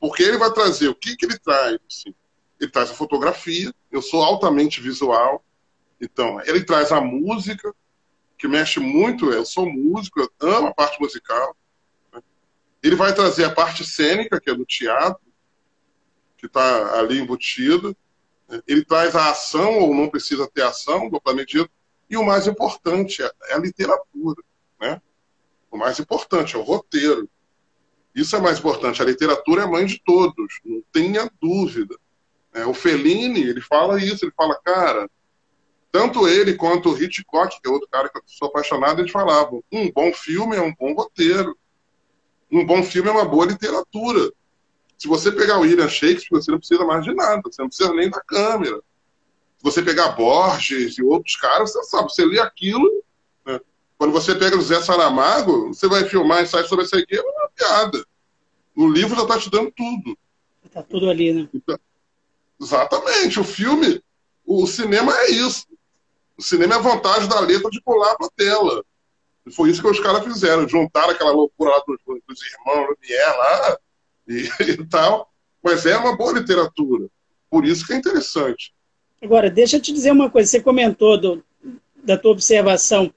Porque ele vai trazer, o que, que ele traz? Assim? Ele traz a fotografia, eu sou altamente visual, então ele traz a música, que mexe muito, eu sou músico, eu amo a parte musical. Né? Ele vai trazer a parte cênica, que é do teatro, que está ali embutido. Né? Ele traz a ação, ou não precisa ter ação, duplamente dito. E o mais importante é, é a literatura. O mais importante é o roteiro. Isso é mais importante. A literatura é mãe de todos, não tenha dúvida. É, o Fellini, ele fala isso, ele fala, cara, tanto ele quanto o Hitchcock, que é outro cara que eu sou apaixonado, eles falavam, um bom filme é um bom roteiro. Um bom filme é uma boa literatura. Se você pegar o William Shakespeare, você não precisa mais de nada, você não precisa nem da câmera. Se você pegar Borges e outros caras, você sabe, você lê aquilo quando você pega o Zé Saramago, você vai filmar e sai sobre essa aqui, é uma piada. O livro já está te dando tudo. Está tudo ali, né? Então, exatamente. O filme, o cinema é isso. O cinema é a vantagem da letra de pular para a tela. E foi isso que os caras fizeram. Juntaram aquela loucura lá dos, dos irmãos Lumière lá e, e tal. Mas é uma boa literatura. Por isso que é interessante. Agora, deixa eu te dizer uma coisa. Você comentou do, da tua observação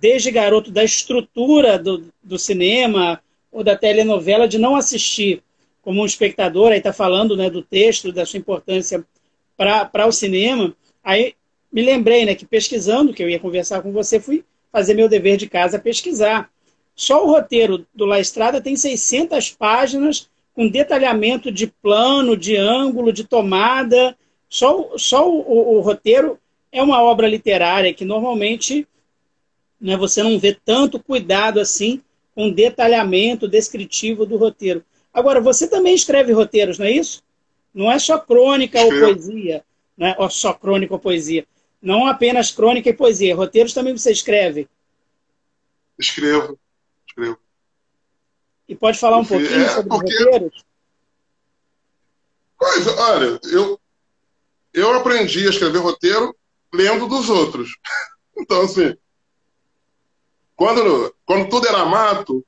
desde garoto, da estrutura do, do cinema ou da telenovela, de não assistir como um espectador, aí está falando né, do texto, da sua importância para o cinema. Aí me lembrei né, que pesquisando, que eu ia conversar com você, fui fazer meu dever de casa, pesquisar. Só o roteiro do La Estrada tem 600 páginas com detalhamento de plano, de ângulo, de tomada. Só, só o, o, o roteiro é uma obra literária que normalmente né, você não vê tanto cuidado assim com detalhamento descritivo do roteiro. Agora, você também escreve roteiros, não é isso? Não é só crônica ou poesia, né? ou só crônica ou poesia. Não apenas crônica e poesia. Roteiros também você escreve? Escrevo, escrevo. E pode falar um pouquinho é, sobre porque... roteiros? Pois, olha, eu, eu aprendi a escrever roteiro lendo dos outros. Então, assim, quando, quando tudo era mato,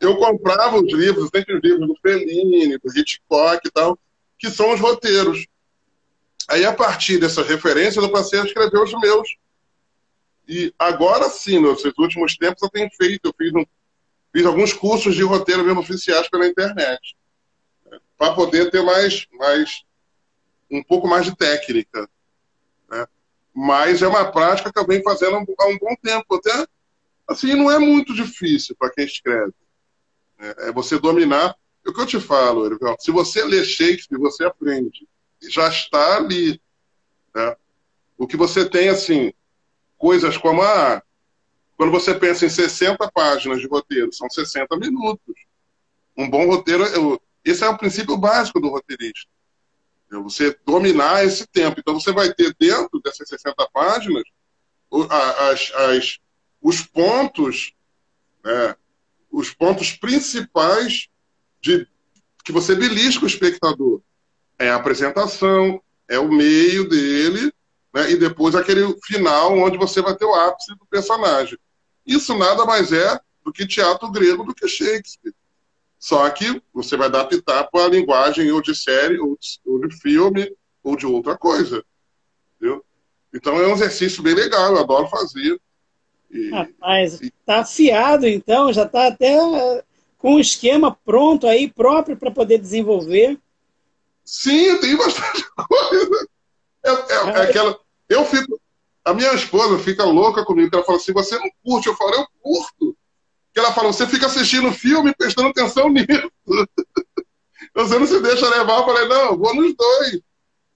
eu comprava os livros, sempre os livros do Fellini, do Hitchcock e tal, que são os roteiros. Aí, a partir dessas referências, eu passei a escrever os meus. E agora sim, nos últimos tempos, eu tenho feito, eu fiz, um, fiz alguns cursos de roteiro mesmo oficiais pela internet. Né, para poder ter mais, mais, um pouco mais de técnica. Né? Mas é uma prática que eu venho fazendo há um bom tempo. Até, assim, não é muito difícil para quem escreve. É, é, você dominar. É o que eu te falo, Erivel, se você lê Shakespeare, você aprende. já está ali. Né? O que você tem, assim, coisas como a. Quando você pensa em 60 páginas de roteiro, são 60 minutos. Um bom roteiro. Eu, esse é o princípio básico do roteirista. Você dominar esse tempo. Então, você vai ter dentro dessas 60 páginas as, as, os pontos, né, os pontos principais de que você belisca o espectador. É a apresentação, é o meio dele, né, e depois aquele final onde você vai ter o ápice do personagem. Isso nada mais é do que teatro grego do que Shakespeare. Só que você vai adaptar para a linguagem ou de série, ou de, ou de filme, ou de outra coisa. Entendeu? Então é um exercício bem legal, eu adoro fazer. E, Rapaz, e... tá afiado então, já está até com um esquema pronto aí, próprio para poder desenvolver. Sim, tem bastante coisa. É, é, é, aquela. Eu fico. A minha esposa fica louca comigo, ela fala assim: você não curte? Eu falo, eu curto. Que ela fala, você fica assistindo filme prestando atenção nisso. você não se deixa levar. Eu falei, não, vou nos dois.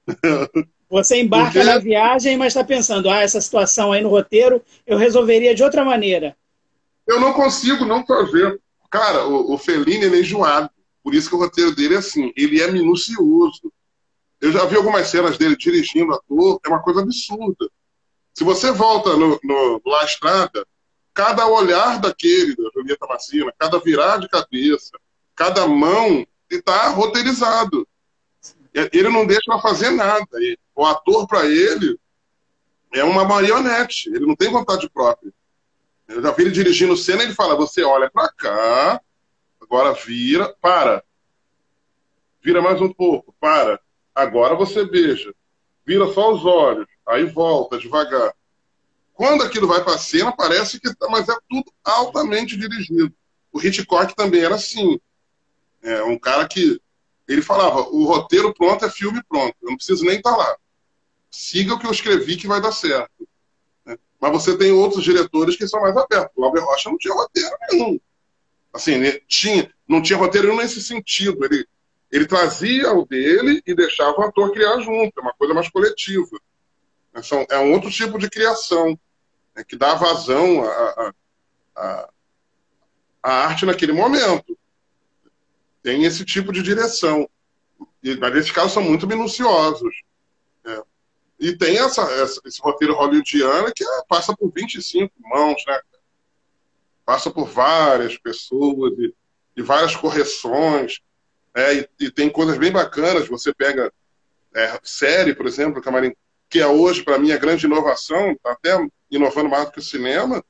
Você embarca Porque... na viagem, mas está pensando, ah, essa situação aí no roteiro eu resolveria de outra maneira. Eu não consigo não fazer. Cara, o, o Fellini é enjoado. Por isso que o roteiro dele é assim, ele é minucioso. Eu já vi algumas cenas dele dirigindo ator, é uma coisa absurda. Se você volta no, no, La Estrada, cada olhar daquele, da Julieta Massina, cada virar de cabeça, cada mão, está roteirizado. Ele não deixa ela fazer nada. O ator, para ele, é uma marionete. Ele não tem vontade própria. Eu já vi ele dirigindo cena e ele fala: você olha para cá, agora vira, para. Vira mais um pouco, para. Agora você beija. Vira só os olhos, aí volta devagar. Quando aquilo vai para cena, parece que. Tá, mas é tudo altamente dirigido. O Hitchcock também era assim. É um cara que. Ele falava: o roteiro pronto é filme pronto. Eu não preciso nem estar tá lá. Siga o que eu escrevi que vai dar certo. Mas você tem outros diretores que são mais abertos. O Albert Rocha não tinha roteiro nenhum. Assim, tinha, não tinha roteiro nesse sentido. Ele, ele trazia o dele e deixava o ator criar junto. É uma coisa mais coletiva. É, é um outro tipo de criação né, que dá vazão à, arte naquele momento. Tem esse tipo de direção. E, mas esses casos são muito minuciosos. E tem essa, essa, esse roteiro hollywoodiano que é, passa por 25 mãos, né? Passa por várias pessoas e, e várias correções. É, e, e, tem coisas bem bacanas. Você pega é, série, por exemplo, Camarim, que é hoje, para mim, a grande inovação, até inovando mais do que o cinema.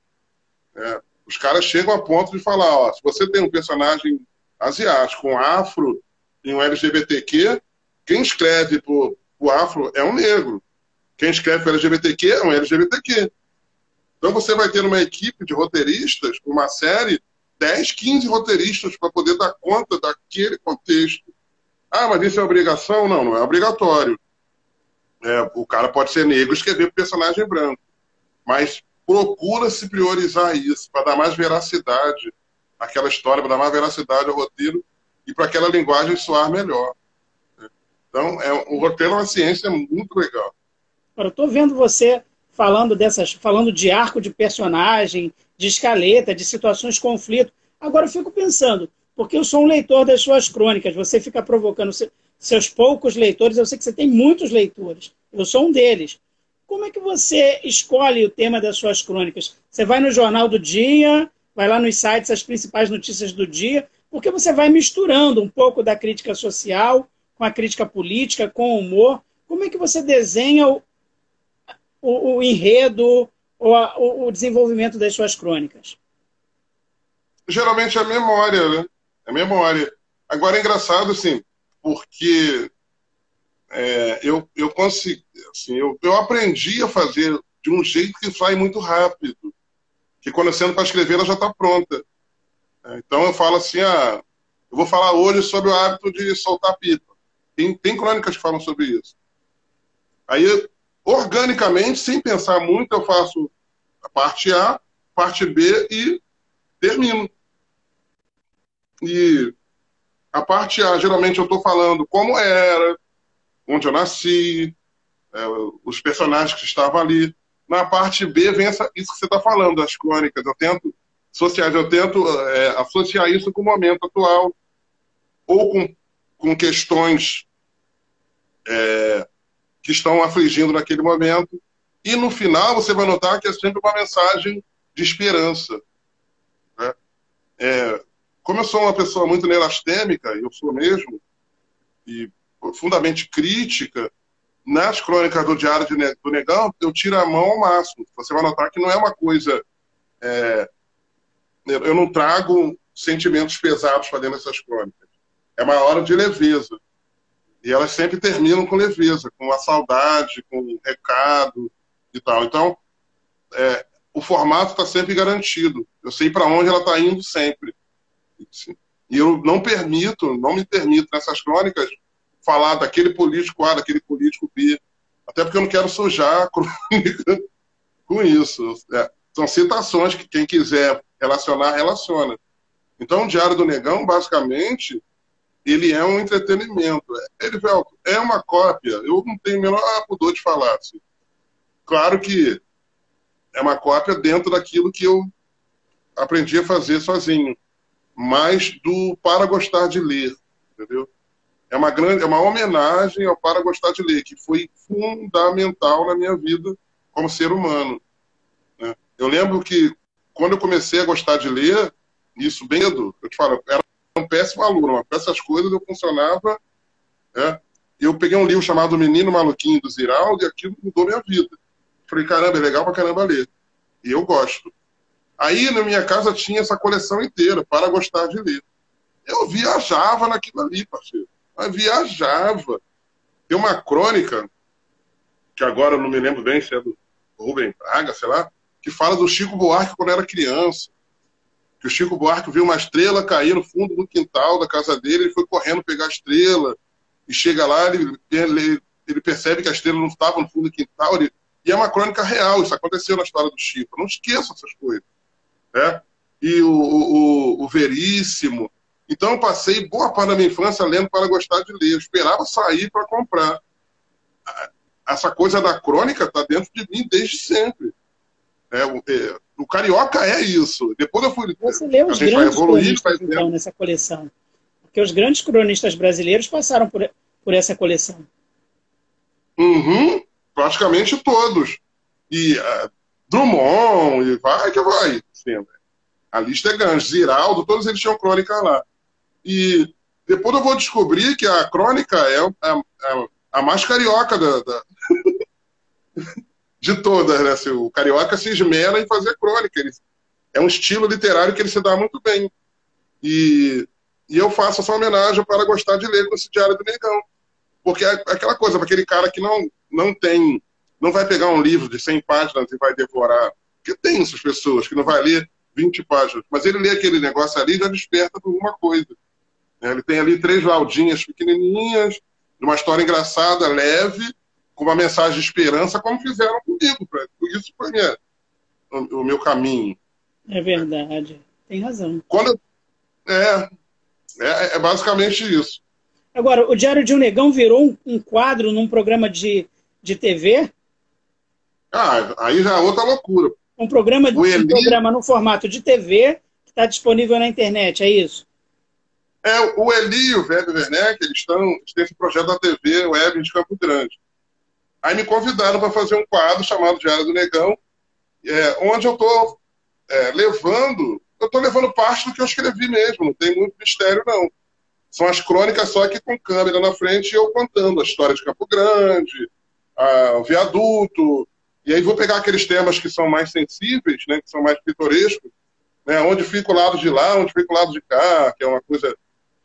É, os caras chegam a ponto de falar: ó, se você tem um personagem asiático, um afro e um LGBTQ, quem escreve pro, o afro é um negro. Quem escreve para LGBTQ é um LGBTQ. Então você vai ter uma equipe de roteiristas, uma série, 10, 15 roteiristas para poder dar conta daquele contexto. Ah, mas isso é obrigação? Não, não é obrigatório. É, o cara pode ser negro e escrever personagem branco. Mas procura-se priorizar isso para dar mais veracidade àquela história, para dar mais veracidade ao roteiro e para aquela linguagem soar melhor. Então, é, o roteiro é uma ciência muito legal. Agora, eu estou vendo você falando dessas, falando de arco de personagem, de escaleta, de situações de conflito. Agora eu fico pensando, porque eu sou um leitor das suas crônicas, você fica provocando seus poucos leitores, eu sei que você tem muitos leitores, eu sou um deles. Como é que você escolhe o tema das suas crônicas? Você vai no Jornal do Dia, vai lá nos sites, as principais notícias do dia, porque você vai misturando um pouco da crítica social com a crítica política, com o humor. Como é que você desenha o, o enredo ou a, o, o, desenvolvimento das suas crônicas? Geralmente é a memória, né? É memória. Agora é engraçado, assim, porque é, eu, eu consegui, assim, eu, eu aprendi a fazer de um jeito que sai muito rápido. Que quando eu sento para escrever, ela já está pronta. É, então eu falo assim, ah, eu vou falar hoje sobre o hábito de soltar pipa. Tem, tem crônicas que falam sobre isso. Aí organicamente, sem pensar muito, eu faço a parte A, parte B e termino. E a parte A, geralmente eu estou falando como era, onde eu nasci, é, os personagens que estavam ali. Na parte B vem essa, isso que você está falando, das crônicas. Eu tento sociais, eu tento é, associar isso com o momento atual, ou com, com questões é, que estão afligindo naquele momento. E no final você vai notar que é sempre uma mensagem de esperança. Né? É, como eu sou uma pessoa muito neurastêmica, eu sou mesmo, e profundamente crítica, nas crônicas do Diário do Negão, eu tiro a mão ao máximo. Você vai notar que não é uma coisa. É, eu não trago sentimentos pesados para dentro dessas crônicas. É uma hora de leveza. E elas sempre terminam com leveza, com a saudade, com o recado e tal. Então, é, o formato está sempre garantido. Eu sei para onde ela está indo sempre. E eu não permito, não me permito nessas crônicas falar daquele político A, daquele político B. Até porque eu não quero sujar a crônica com isso. É, são citações que quem quiser relacionar, relaciona. Então, o Diário do Negão, basicamente, ele é um entretenimento. Ele, é uma cópia. Eu não tenho o menor pudor de falar. Assim. Claro que é uma cópia dentro daquilo que eu aprendi a fazer sozinho, mas do para gostar de ler, entendeu? É uma grande, é uma homenagem ao para gostar de ler, que foi fundamental na minha vida como ser humano. Né? Eu lembro que quando eu comecei a gostar de ler, isso bem eu te falo, era um péssimo aluno, mas para essas coisas eu funcionava. Né? Eu peguei um livro chamado Menino Maluquinho do Ziraldo e aquilo mudou minha vida. Falei, caramba, é legal pra caramba ler. E eu gosto. Aí na minha casa tinha essa coleção inteira, para gostar de ler. Eu viajava naquilo ali, parceiro. Viajava. Tem uma crônica, que agora eu não me lembro bem se é do Rubem Braga, sei lá, que fala do Chico Buarque quando era criança. Que o Chico Buarque viu uma estrela cair no fundo do quintal da casa dele, ele foi correndo pegar a estrela, e chega lá, ele, ele, ele percebe que a estrela não estava no fundo do quintal, ele e é uma crônica real, isso aconteceu na história do Chico. Não esqueçam essas coisas. Né? E o, o, o Veríssimo. Então, eu passei boa parte da minha infância lendo para gostar de ler. Eu esperava sair para comprar. Essa coisa da crônica está dentro de mim desde sempre. É, o, é, o, carioca é isso. Depois eu fui. Você leu os grandes cronistas, então, nessa coleção. Porque os grandes cronistas brasileiros passaram por, por essa coleção. Uhum praticamente todos. E uh, Drummond, e vai que vai. Assim, a lista é grande. Ziraldo, todos eles tinham crônica lá. E depois eu vou descobrir que a crônica é a, a, a mais carioca da, da... de todas. Né? Assim, o carioca se esmera em fazer crônica. Ele, é um estilo literário que ele se dá muito bem. E, e eu faço essa homenagem para gostar de ler esse Diário do Negão. Porque é aquela coisa, para aquele cara que não, não tem, não vai pegar um livro de 100 páginas e vai devorar. Porque tem essas pessoas que não vai ler 20 páginas, mas ele lê aquele negócio ali e já desperta alguma coisa. É, ele tem ali três laudinhas pequenininhas, uma história engraçada, leve, com uma mensagem de esperança, como fizeram comigo. Pra, isso foi minha, o, o, meu caminho. É verdade, tem razão. Quando, é, é, é basicamente isso. Agora, o Diário de um Negão virou um, um quadro num programa de, de TV? Ah, aí já é outra loucura. Um programa, Eli... um programa no formato de TV que está disponível na internet, é isso? É, o Eli e o Velho Werneck, eles, estão, eles têm esse projeto da TV Web de Campo Grande. Aí me convidaram para fazer um quadro chamado Diário do Negão, é, onde eu estou é, levando, eu estou levando parte do que eu escrevi mesmo, não tem muito mistério não. São as crônicas só que com câmera na frente e eu contando a história de Campo Grande, a, o viaduto. E aí vou pegar aqueles temas que são mais sensíveis, né, que são mais pitorescos, né, onde fica o lado de lá, onde fica o lado de cá, que é uma coisa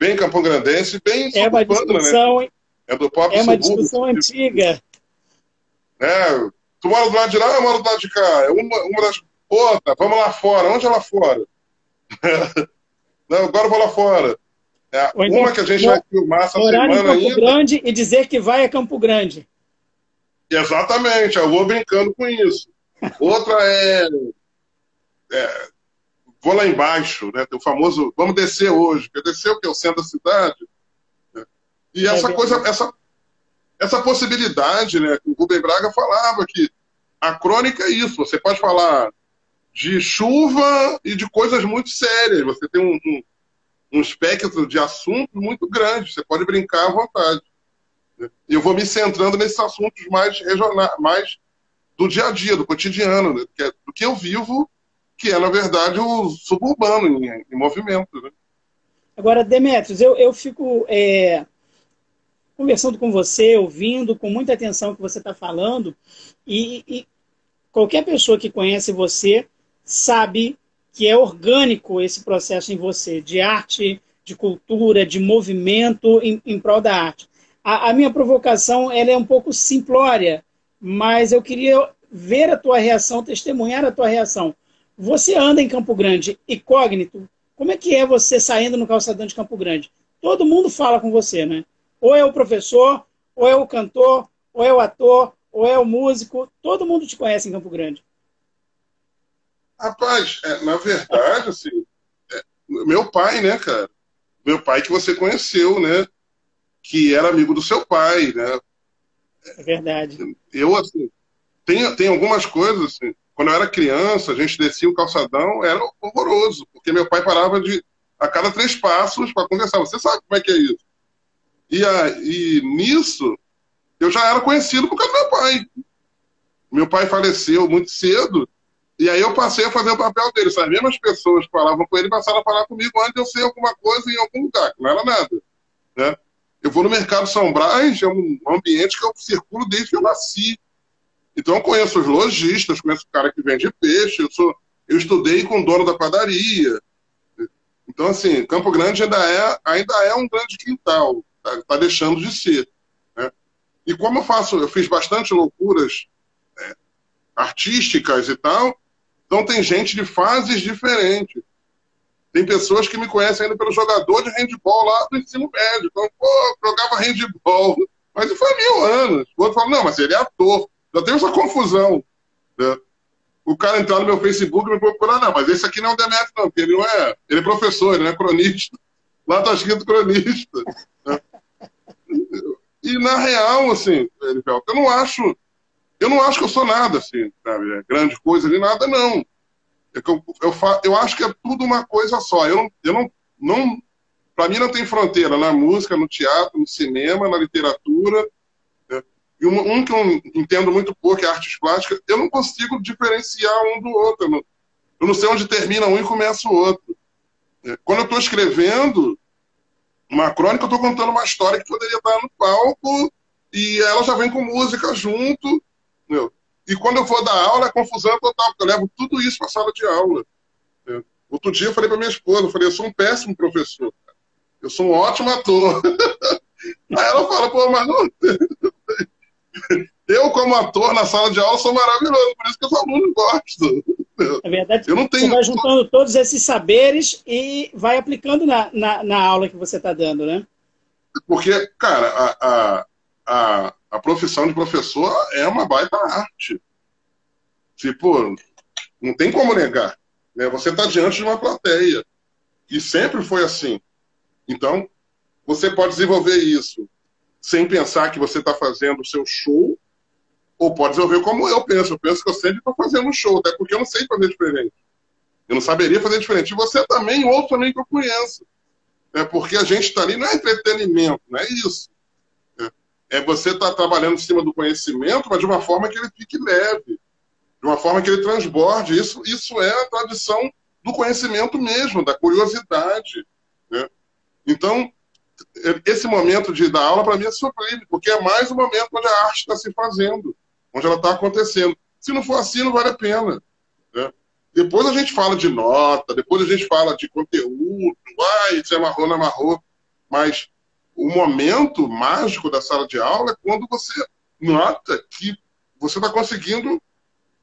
bem campograndense, bem é uma né? discussão, né? É, do é uma discussão antiga. É, tu mora do lado de lá, eu moro do lado de cá. É uma, uma das. Outra, vamos lá fora. Onde é lá fora? Não, agora eu vou lá fora. É, então, uma que a gente vai filmar essa semana em Campo ainda. Grande e dizer que vai a Campo Grande. Exatamente, eu vou brincando com isso. Outra é, é, Vou lá embaixo, né? Tem o famoso. Vamos descer hoje. Quer descer o que? O centro da cidade. Né? E é essa coisa, essa, essa possibilidade, né? O Rubem Braga falava que a crônica é isso. Você pode falar de chuva e de coisas muito sérias. Você tem um, um, um espectro de assuntos muito grande. Você pode brincar à vontade. E eu vou me centrando nesses assuntos mais regionais, mais do dia a dia, do cotidiano, né? É do que eu vivo, que é, na verdade, o suburbano em, em movimento. Né? Agora, Demetrios, eu, eu fico é, conversando com você, ouvindo com muita atenção o que você está falando, e, e qualquer pessoa que conhece você sabe que é orgânico esse processo em você, de arte, de cultura, de movimento em, em prol da arte. A, a, minha provocação ela é um pouco simplória, mas eu queria ver a tua reação, testemunhar a tua reação. Você anda em Campo Grande incógnito? Como é que é você saindo no calçadão de Campo Grande? Todo mundo fala com você, né? Ou é o professor, ou é o cantor, ou é o ator, ou é o músico. Todo mundo te conhece em Campo Grande. Rapaz, é, na verdade, assim, é, meu pai, né, cara? Meu pai que você conheceu, né? Que era amigo do seu pai, né? É verdade. Eu, assim, tem, tem algumas coisas, assim, quando eu era criança, a gente descia o calçadão, era horroroso, porque meu pai parava de a cada três passos para conversar. Você sabe como é que é isso? E, a, e nisso, eu já era conhecido por causa do meu pai. Meu pai faleceu muito cedo, e aí eu passei a fazer o papel dele. As mesmas pessoas que falavam com ele passaram a falar comigo antes de eu ser alguma coisa em algum lugar, que não era nada. Né? Eu vou no Mercado São Brás, é um ambiente que eu circulo desde que eu nasci. Então eu conheço os lojistas, conheço o cara que vende peixe, eu, sou, eu estudei com o dono da padaria. Então, assim, Campo Grande ainda é, ainda é um grande quintal, está tá deixando de ser. Né? E como eu faço, eu fiz bastante loucuras é, artísticas e tal, então tem gente de fases diferentes. Tem pessoas que me conhecem ainda pelo jogador de handball lá do ensino médio. Então, pô, jogava handball. Mas foi mil anos. O outro fala, não, mas ele é ator. Já tem essa confusão. Né? O cara entrar no meu Facebook e me procurar, não, mas esse aqui não é o Demetrio, não, porque ele não é. Ele é professor, ele não é cronista. Lá tá escrito cronista. Né? E na real, assim, eu não acho. Eu não acho que eu sou nada, assim, sabe? É grande coisa nem nada, não. É eu, eu, eu acho que é tudo uma coisa só. Eu eu não, não para mim não tem fronteira na música, no teatro, no cinema, na literatura, e um, um, que eu entendo muito pouco é artes plásticas, eu não consigo diferenciar um do outro. Eu não, eu não sei onde termina um e começa o outro. É, quando eu estou escrevendo uma crônica, eu estou contando uma história que poderia estar no palco e ela já vem com música junto. Entendeu? E quando eu vou dar aula, é confusão total, porque eu levo tudo isso para a sala de aula. Entendeu? Outro dia eu falei para minha esposa, eu falei, eu sou um péssimo professor. Eu sou um ótimo ator. Aí ela fala, pô, mas não... Eu, como ator na sala de aula, sou maravilhoso, por isso que os alunos gostam. É verdade. Eu não tenho... Você vai juntando todos esses saberes e vai aplicando na, na, na aula que você está dando, né? Porque, cara, a, a, a, a, profissão de professor é uma baita arte. Tipo, não tem como negar. Né? Você está diante de uma plateia. E sempre foi assim. Então, você pode desenvolver isso sem pensar que você está fazendo o seu show, ou pode desenvolver como eu penso. Eu penso que eu sempre estou fazendo um show, até porque eu não sei fazer diferente. Eu não saberia fazer diferente. E você também, outro também que eu conheço. É porque a gente está ali, não é entretenimento, não é isso. É, é você estar tá trabalhando em cima do conhecimento, mas de uma forma que ele fique leve, de uma forma que ele transborde. Isso, isso é a tradição do conhecimento mesmo, da curiosidade. Né? Então, esse momento de dar aula, para mim, é sublime, porque é mais um momento onde a arte está se fazendo, onde ela está acontecendo. Se não for assim, não vale a pena. Né? Depois a gente fala de nota, depois a gente fala de conteúdo, ai, se amarrou, não amarrou. Mas o momento mágico da sala de aula é quando você nota que você está conseguindo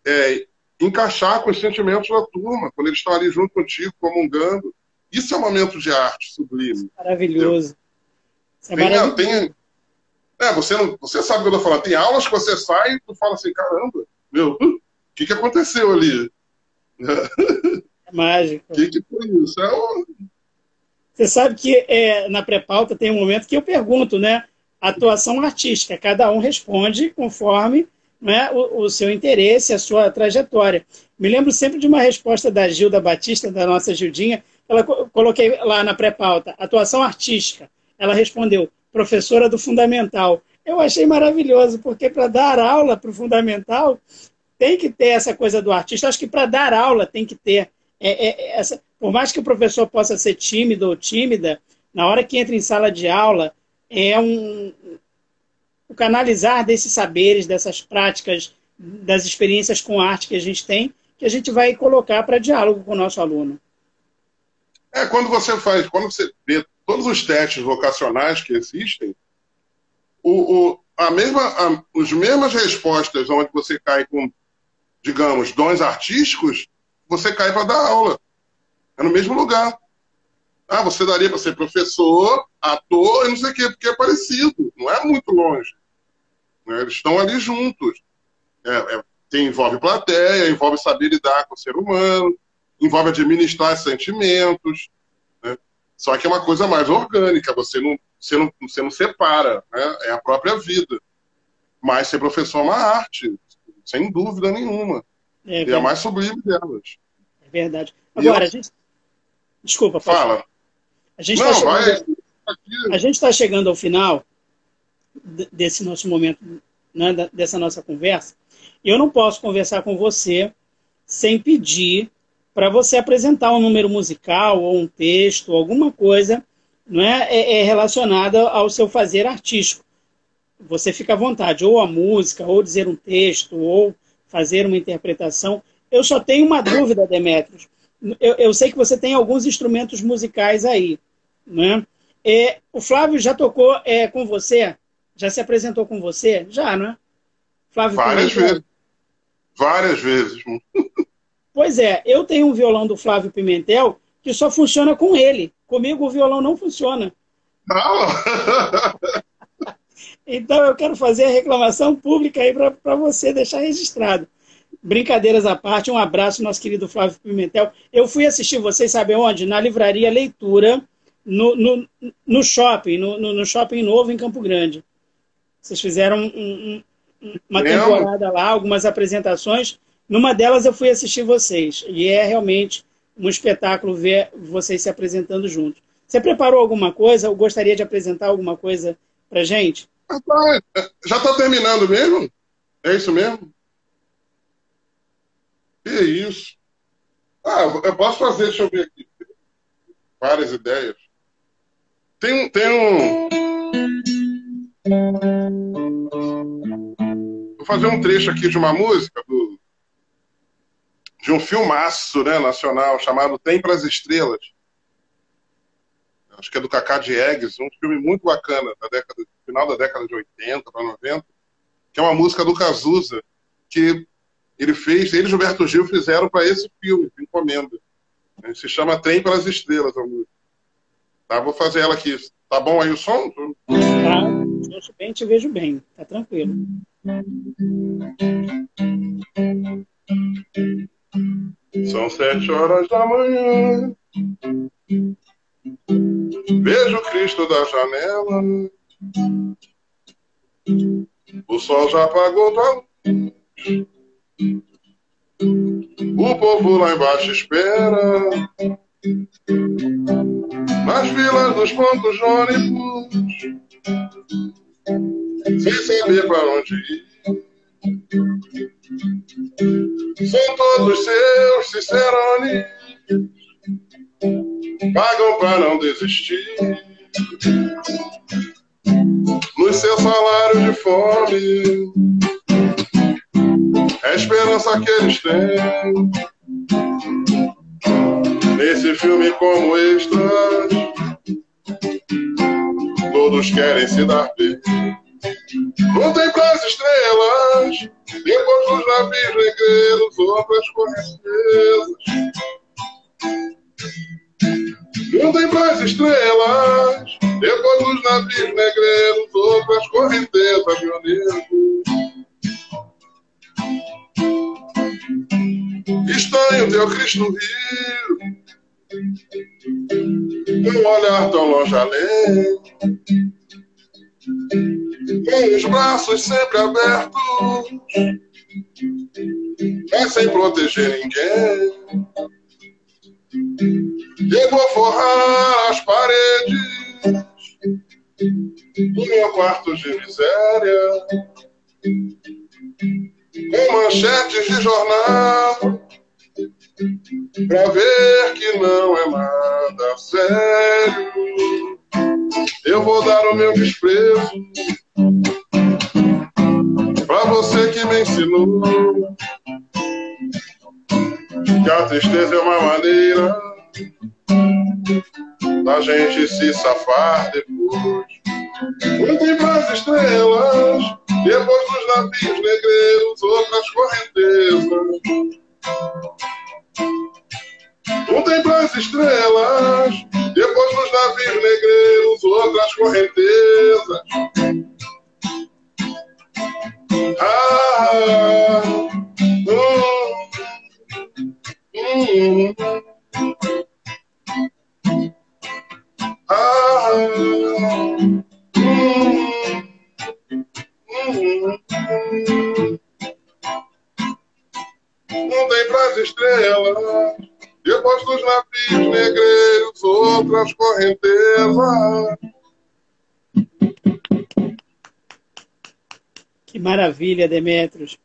é, encaixar com os sentimentos da turma, quando eles estão ali junto contigo, comungando. Isso é um momento de arte sublime. Maravilhoso. É tem, tem, é, você, não, você sabe o que eu tô falando. Tem aulas que você sai e tu fala assim, caramba, meu, o que, que aconteceu ali? É mágico. O que, que foi isso? É Você sabe que é, na pré-pauta tem um momento que eu pergunto, né? atuação artística. Cada um responde conforme né, o, o, seu interesse, a sua trajetória. Me lembro sempre de uma resposta da Gilda Batista, da nossa Gildinha, ela coloquei lá na pré-pauta, atuação artística. Ela respondeu, professora do Fundamental. Eu achei maravilhoso, porque para dar aula para o Fundamental, tem que ter essa coisa do artista. Acho que para dar aula tem que ter é, é, essa. Por mais que o professor possa ser tímido ou tímida, na hora que entra em sala de aula, é um, o canalizar desses saberes, dessas práticas, das experiências com arte que a gente tem, que a gente vai colocar para diálogo com o nosso aluno. É, quando você faz, quando você vê todos os testes vocacionais que existem, o, o, a mesma, a, as mesmas respostas onde você cai com, digamos, dons artísticos, você cai para dar aula. É no mesmo lugar. Ah, você daria para ser professor, ator, e não sei o quê, porque é parecido, não é muito longe. Né? Eles estão ali juntos. É, é, tem, envolve plateia, envolve saber lidar com o ser humano, envolve administrar sentimentos. Só que é uma coisa mais orgânica, você não, você não, você não separa, né? é a própria vida. Mas ser professor é uma arte, sem dúvida nenhuma. É, é a mais sublime delas. É verdade. Agora, eu... a gente. Desculpa, fala. A gente está chegando... A tá chegando ao final desse nosso momento, né, dessa nossa conversa, eu não posso conversar com você sem pedir para você apresentar um número musical ou um texto, alguma coisa não é, é, é, relacionada ao seu fazer artístico. Você fica à vontade, ou a música, ou dizer um texto, ou fazer uma interpretação. Eu só tenho uma dúvida, Demetrios. Eu, eu sei que você tem alguns instrumentos musicais aí. Né? É, o Flávio já tocou é, com você já se apresentou com você? Já, não é? Flávio Várias vezes. Várias vezes. Pois é, eu tenho um violão do Flávio Pimentel que só funciona com ele. Comigo o violão não funciona. Não. então eu quero fazer a reclamação pública aí para você deixar registrado. Brincadeiras à parte, um abraço, nosso querido Flávio Pimentel. Eu fui assistir vocês, sabe onde? Na livraria Leitura, no, no, no shopping, no, no, shopping novo em Campo Grande. Vocês fizeram um, um, uma temporada lá, algumas apresentações. Numa delas eu fui assistir vocês. E é realmente um espetáculo ver vocês se apresentando juntos. Você preparou alguma coisa? Eu gostaria de apresentar alguma coisa pra gente? Já está terminando mesmo? É isso mesmo? Que isso? Ah, eu posso fazer, deixa eu ver aqui. Várias ideias. Tem, tem um. Vou fazer um trecho aqui de uma música do, de um filmaço né, nacional chamado Tem para as Estrelas. Acho que é do Cacá Diegues, um filme muito bacana, da década, final da década de 80 para 90, que é uma música do Cazuza, que ele fez, ele e Gilberto Gil fizeram para esse filme, encomenda. Se chama Trem para as Estrelas, a música. Tá, vou fazer ela aqui. Tá bom aí o som? Tá ouço bem, te vejo bem. Tá tranquilo. São sete horas da manhã. Vejo Cristo da janela. O sol já apagou da luz. O povo lá embaixo espera. Nas filas dos pontos de ônibus sem saber para onde ir. São todos seus cicerones, pagam para não desistir. Nos seus salários de fome, é a esperança que eles têm. Nesse filme como extras todos querem se dar bem. Contemplar as estrelas, depois dos navios negreiros, outras correntezas. Contemplar as estrelas, depois dos navios negreiros, outras correntezas, meu nego. Estranho teu Cristo Rio um olhar tão longe além. Com os braços sempre abertos, mas sem proteger ninguém. Eu vou forrar as paredes do meu quarto de miséria. Com manchetes de jornal pra ver que não é nada sério. Eu vou dar o meu desprezo pra você que me ensinou que a tristeza é uma maneira da gente se safar depois. Contem pras estrelas, depois dos navios negreiros, outras correntezas. Contem pras estrelas, depois dos navios negreiros, outras correntezas. Maravilha, Demetrios.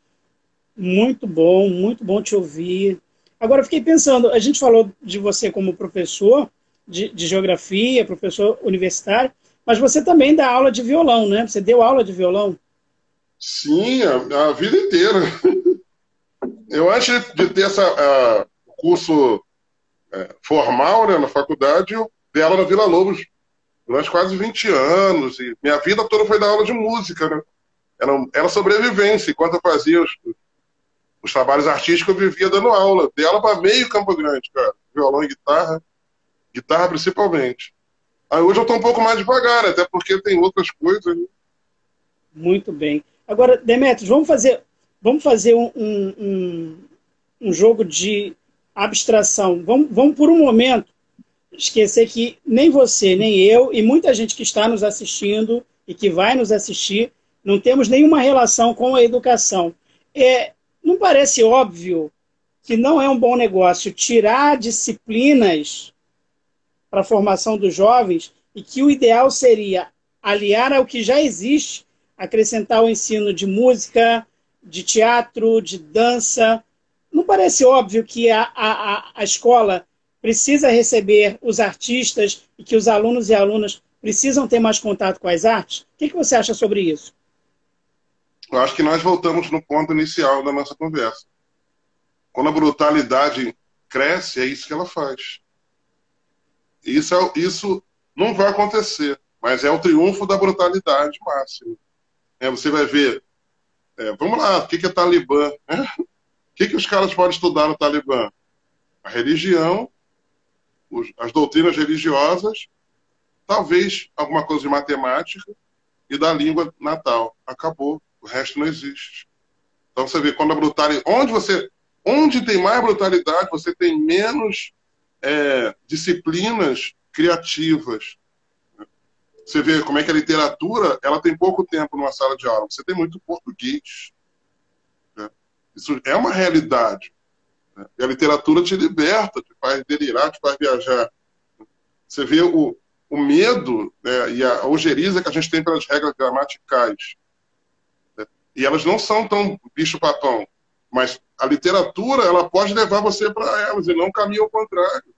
Muito bom, muito bom te ouvir. Agora, fiquei pensando, a gente falou de você como professor, de, de geografia, professor universitário, mas você também dá aula de violão, né? Você deu aula de violão? Sim, a, a vida inteira. Eu antes de ter esse curso é, formal né, na faculdade, eu dei aula na Vila Lobos durante quase 20 anos. E minha vida toda foi dar aula de música, né? Era, era sobrevivência. Enquanto eu fazia os, os trabalhos artísticos, eu vivia dando aula. Dei aula para meio Campo Grande, cara. Violão e guitarra guitarra principalmente. Aí hoje eu estou um pouco mais devagar, até porque tem outras coisas. Né? Muito bem. Agora, Demetrios, vamos fazer, vamos fazer um, um, um jogo de abstração. Vamos, vamos por um momento esquecer que nem você, nem eu e muita gente que está nos assistindo e que vai nos assistir não temos nenhuma relação com a educação. É, não parece óbvio que não é um bom negócio tirar disciplinas para a formação dos jovens e que o ideal seria aliar ao que já existe, acrescentar o ensino de música, de teatro, de dança. Não parece óbvio que a, a, a escola precisa receber os artistas e que os alunos e alunas precisam ter mais contato com as artes? O que, que você acha sobre isso? Eu acho que nós voltamos no ponto inicial da nossa conversa. Quando a brutalidade cresce, é isso que ela faz. Isso, é, isso não vai acontecer, mas é o triunfo da brutalidade máxima. É, você vai ver, é, vamos lá, o que, é Talibã? Né? O que, que os caras podem estudar no Talibã? A religião, os, as doutrinas religiosas, talvez alguma coisa de matemática e da língua natal. Acabou, o resto não existe. Então você vê quando a brutalidade, onde você, onde tem mais brutalidade, você tem menos é, disciplinas criativas. Você vê como é que a literatura ela tem pouco tempo numa sala de aula. Você tem muito português. Né? Isso é uma realidade. Né? E a literatura te liberta, te faz delirar, te faz viajar. Você vê o, o medo né, e a ojeriza que a gente tem pelas regras gramaticais. E elas não são tão bicho-papão. Mas a literatura, ela pode levar você para elas e não caminho ao contrário.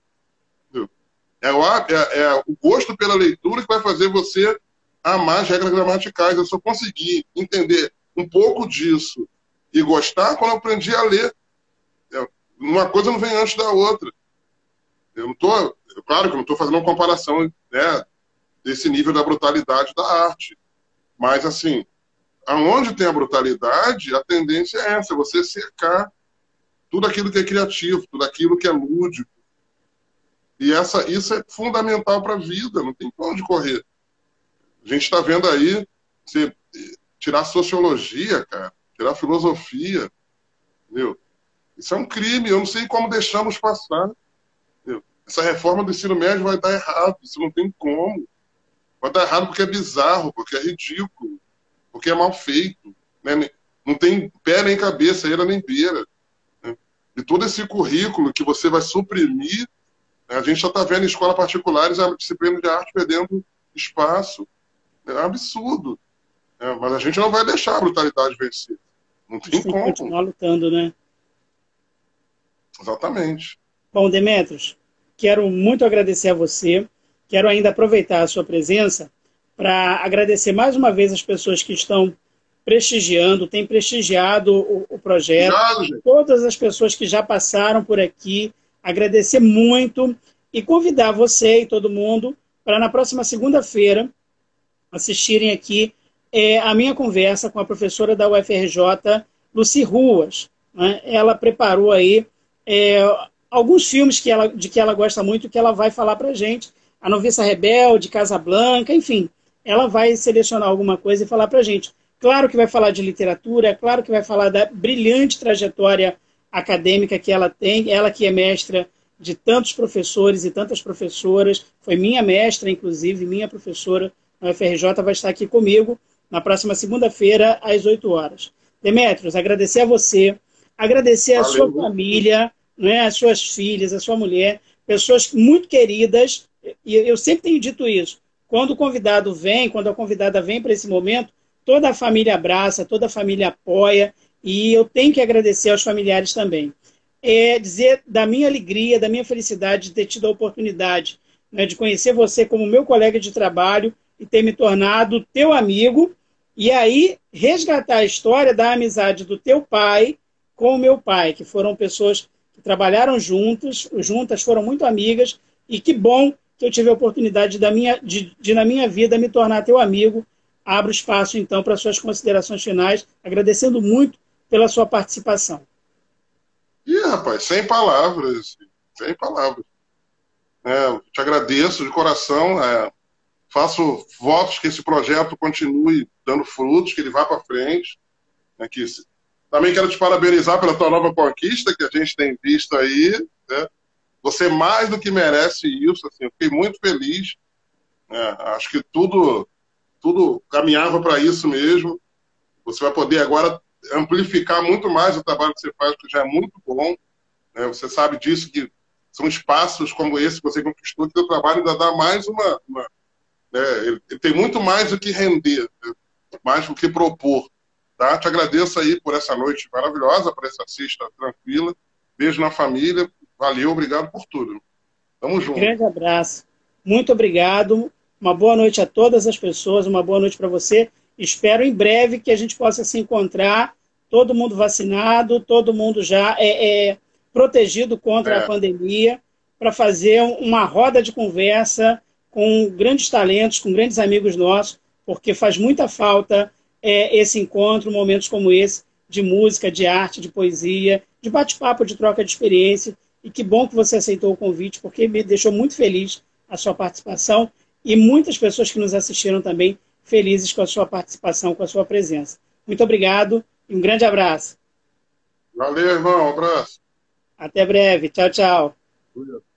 É o, é, é o gosto pela leitura que vai fazer você amar as regras gramaticais. Eu só consegui entender um pouco disso e gostar quando eu aprendi a ler. É, uma coisa não vem antes da outra. Eu não estou, claro que eu não estou fazendo uma comparação né, desse nível da brutalidade da arte. Mas, assim, aonde tem a brutalidade, a tendência é essa, você cercar tudo aquilo que é criativo, tudo aquilo que é lúdico. E essa, isso é fundamental para a vida, não tem para onde correr. A gente está vendo aí você tirar sociologia, cara, tirar filosofia, entendeu? Isso é um crime, eu não sei como deixamos passar. Entendeu? Essa reforma do ensino médio vai dar errado, isso não tem como. Vai dar errado porque é bizarro, porque é ridículo. Porque é mal feito. Né? Não tem pé nem cabeça, era nem beira. Né? E todo esse currículo que você vai suprimir, né? a gente já está vendo em escolas particulares a disciplina de arte perdendo espaço. É um absurdo. Né? Mas a gente não vai deixar a brutalidade vencer. Não tem como. continuar lutando, né? Exatamente. Bom, Demetrios, quero muito agradecer a você. Quero ainda aproveitar a sua presença para agradecer mais uma vez as pessoas que estão prestigiando, têm prestigiado o, o projeto, Obrigado, todas as pessoas que já passaram por aqui, agradecer muito e convidar você e todo mundo para na próxima segunda-feira assistirem aqui é, a minha conversa com a professora da UFRJ, Luci Ruas. Né? Ela preparou aí é, alguns filmes que ela, de que ela gosta muito que ela vai falar para a gente. A Noviça Rebelde, Casablanca, enfim. Ela vai selecionar alguma coisa e falar para a gente. Claro que vai falar de literatura, claro que vai falar da brilhante trajetória acadêmica que ela tem, ela que é mestra de tantos professores e tantas professoras, foi minha mestra, inclusive, minha professora na UFRJ, vai estar aqui comigo na próxima segunda-feira, às 8 horas. Demetrios, agradecer a você, agradecer a sua família, né, as suas filhas, a sua mulher, pessoas muito queridas, e eu sempre tenho dito isso. Quando o convidado vem, quando a convidada vem para esse momento, toda a família abraça, toda a família apoia, e eu tenho que agradecer aos familiares também. É dizer da minha alegria, da minha felicidade de ter tido a oportunidade né, de conhecer você como meu colega de trabalho e ter me tornado teu amigo e aí, resgatar a história da amizade do teu pai com o meu pai, que foram pessoas que trabalharam juntos, juntas, foram muito amigas, e que bom que eu tive a oportunidade da minha, de, de, na minha vida, me tornar teu amigo. Abro espaço, então, para suas considerações finais, agradecendo muito pela sua participação. Ih, rapaz, sem palavras, sem palavras. É, te agradeço de coração. É, faço votos que esse projeto continue dando frutos, que ele vá para frente. Né, que, também quero te parabenizar pela tua nova conquista que a gente tem visto aí. Né? Você mais do que merece isso. Assim, eu fiquei muito feliz. Né? Acho que tudo, tudo caminhava para isso mesmo. Você vai poder agora amplificar muito mais o trabalho que você faz, que já é muito bom. Né? Você sabe disso, que são espaços como esse que você conquistou, que o trabalho ainda dá mais uma, uma né? Ele, ele, tem muito mais do que render, né? mais do que propor. Tá? Te agradeço aí por essa noite maravilhosa, por essa sexta tranquila. Beijo na família. Valeu, obrigado por tudo. Tamo junto. Grande abraço. Muito obrigado. Uma boa noite a todas as pessoas, uma boa noite para você. Espero em breve que a gente possa se encontrar, todo mundo vacinado, todo mundo já é, é protegido contra é. a pandemia, para fazer uma roda de conversa com grandes talentos, com grandes amigos nossos, porque faz muita falta é, esse encontro, momentos como esse, de música, de arte, de poesia, de bate-papo, de troca de experiência. E que bom que você aceitou o convite, porque me deixou muito feliz a sua participação e muitas pessoas que nos assistiram também felizes com a sua participação, com a sua presença. Muito obrigado e um grande abraço. Valeu, irmão. Um abraço. Até breve. Tchau, tchau. Obrigado.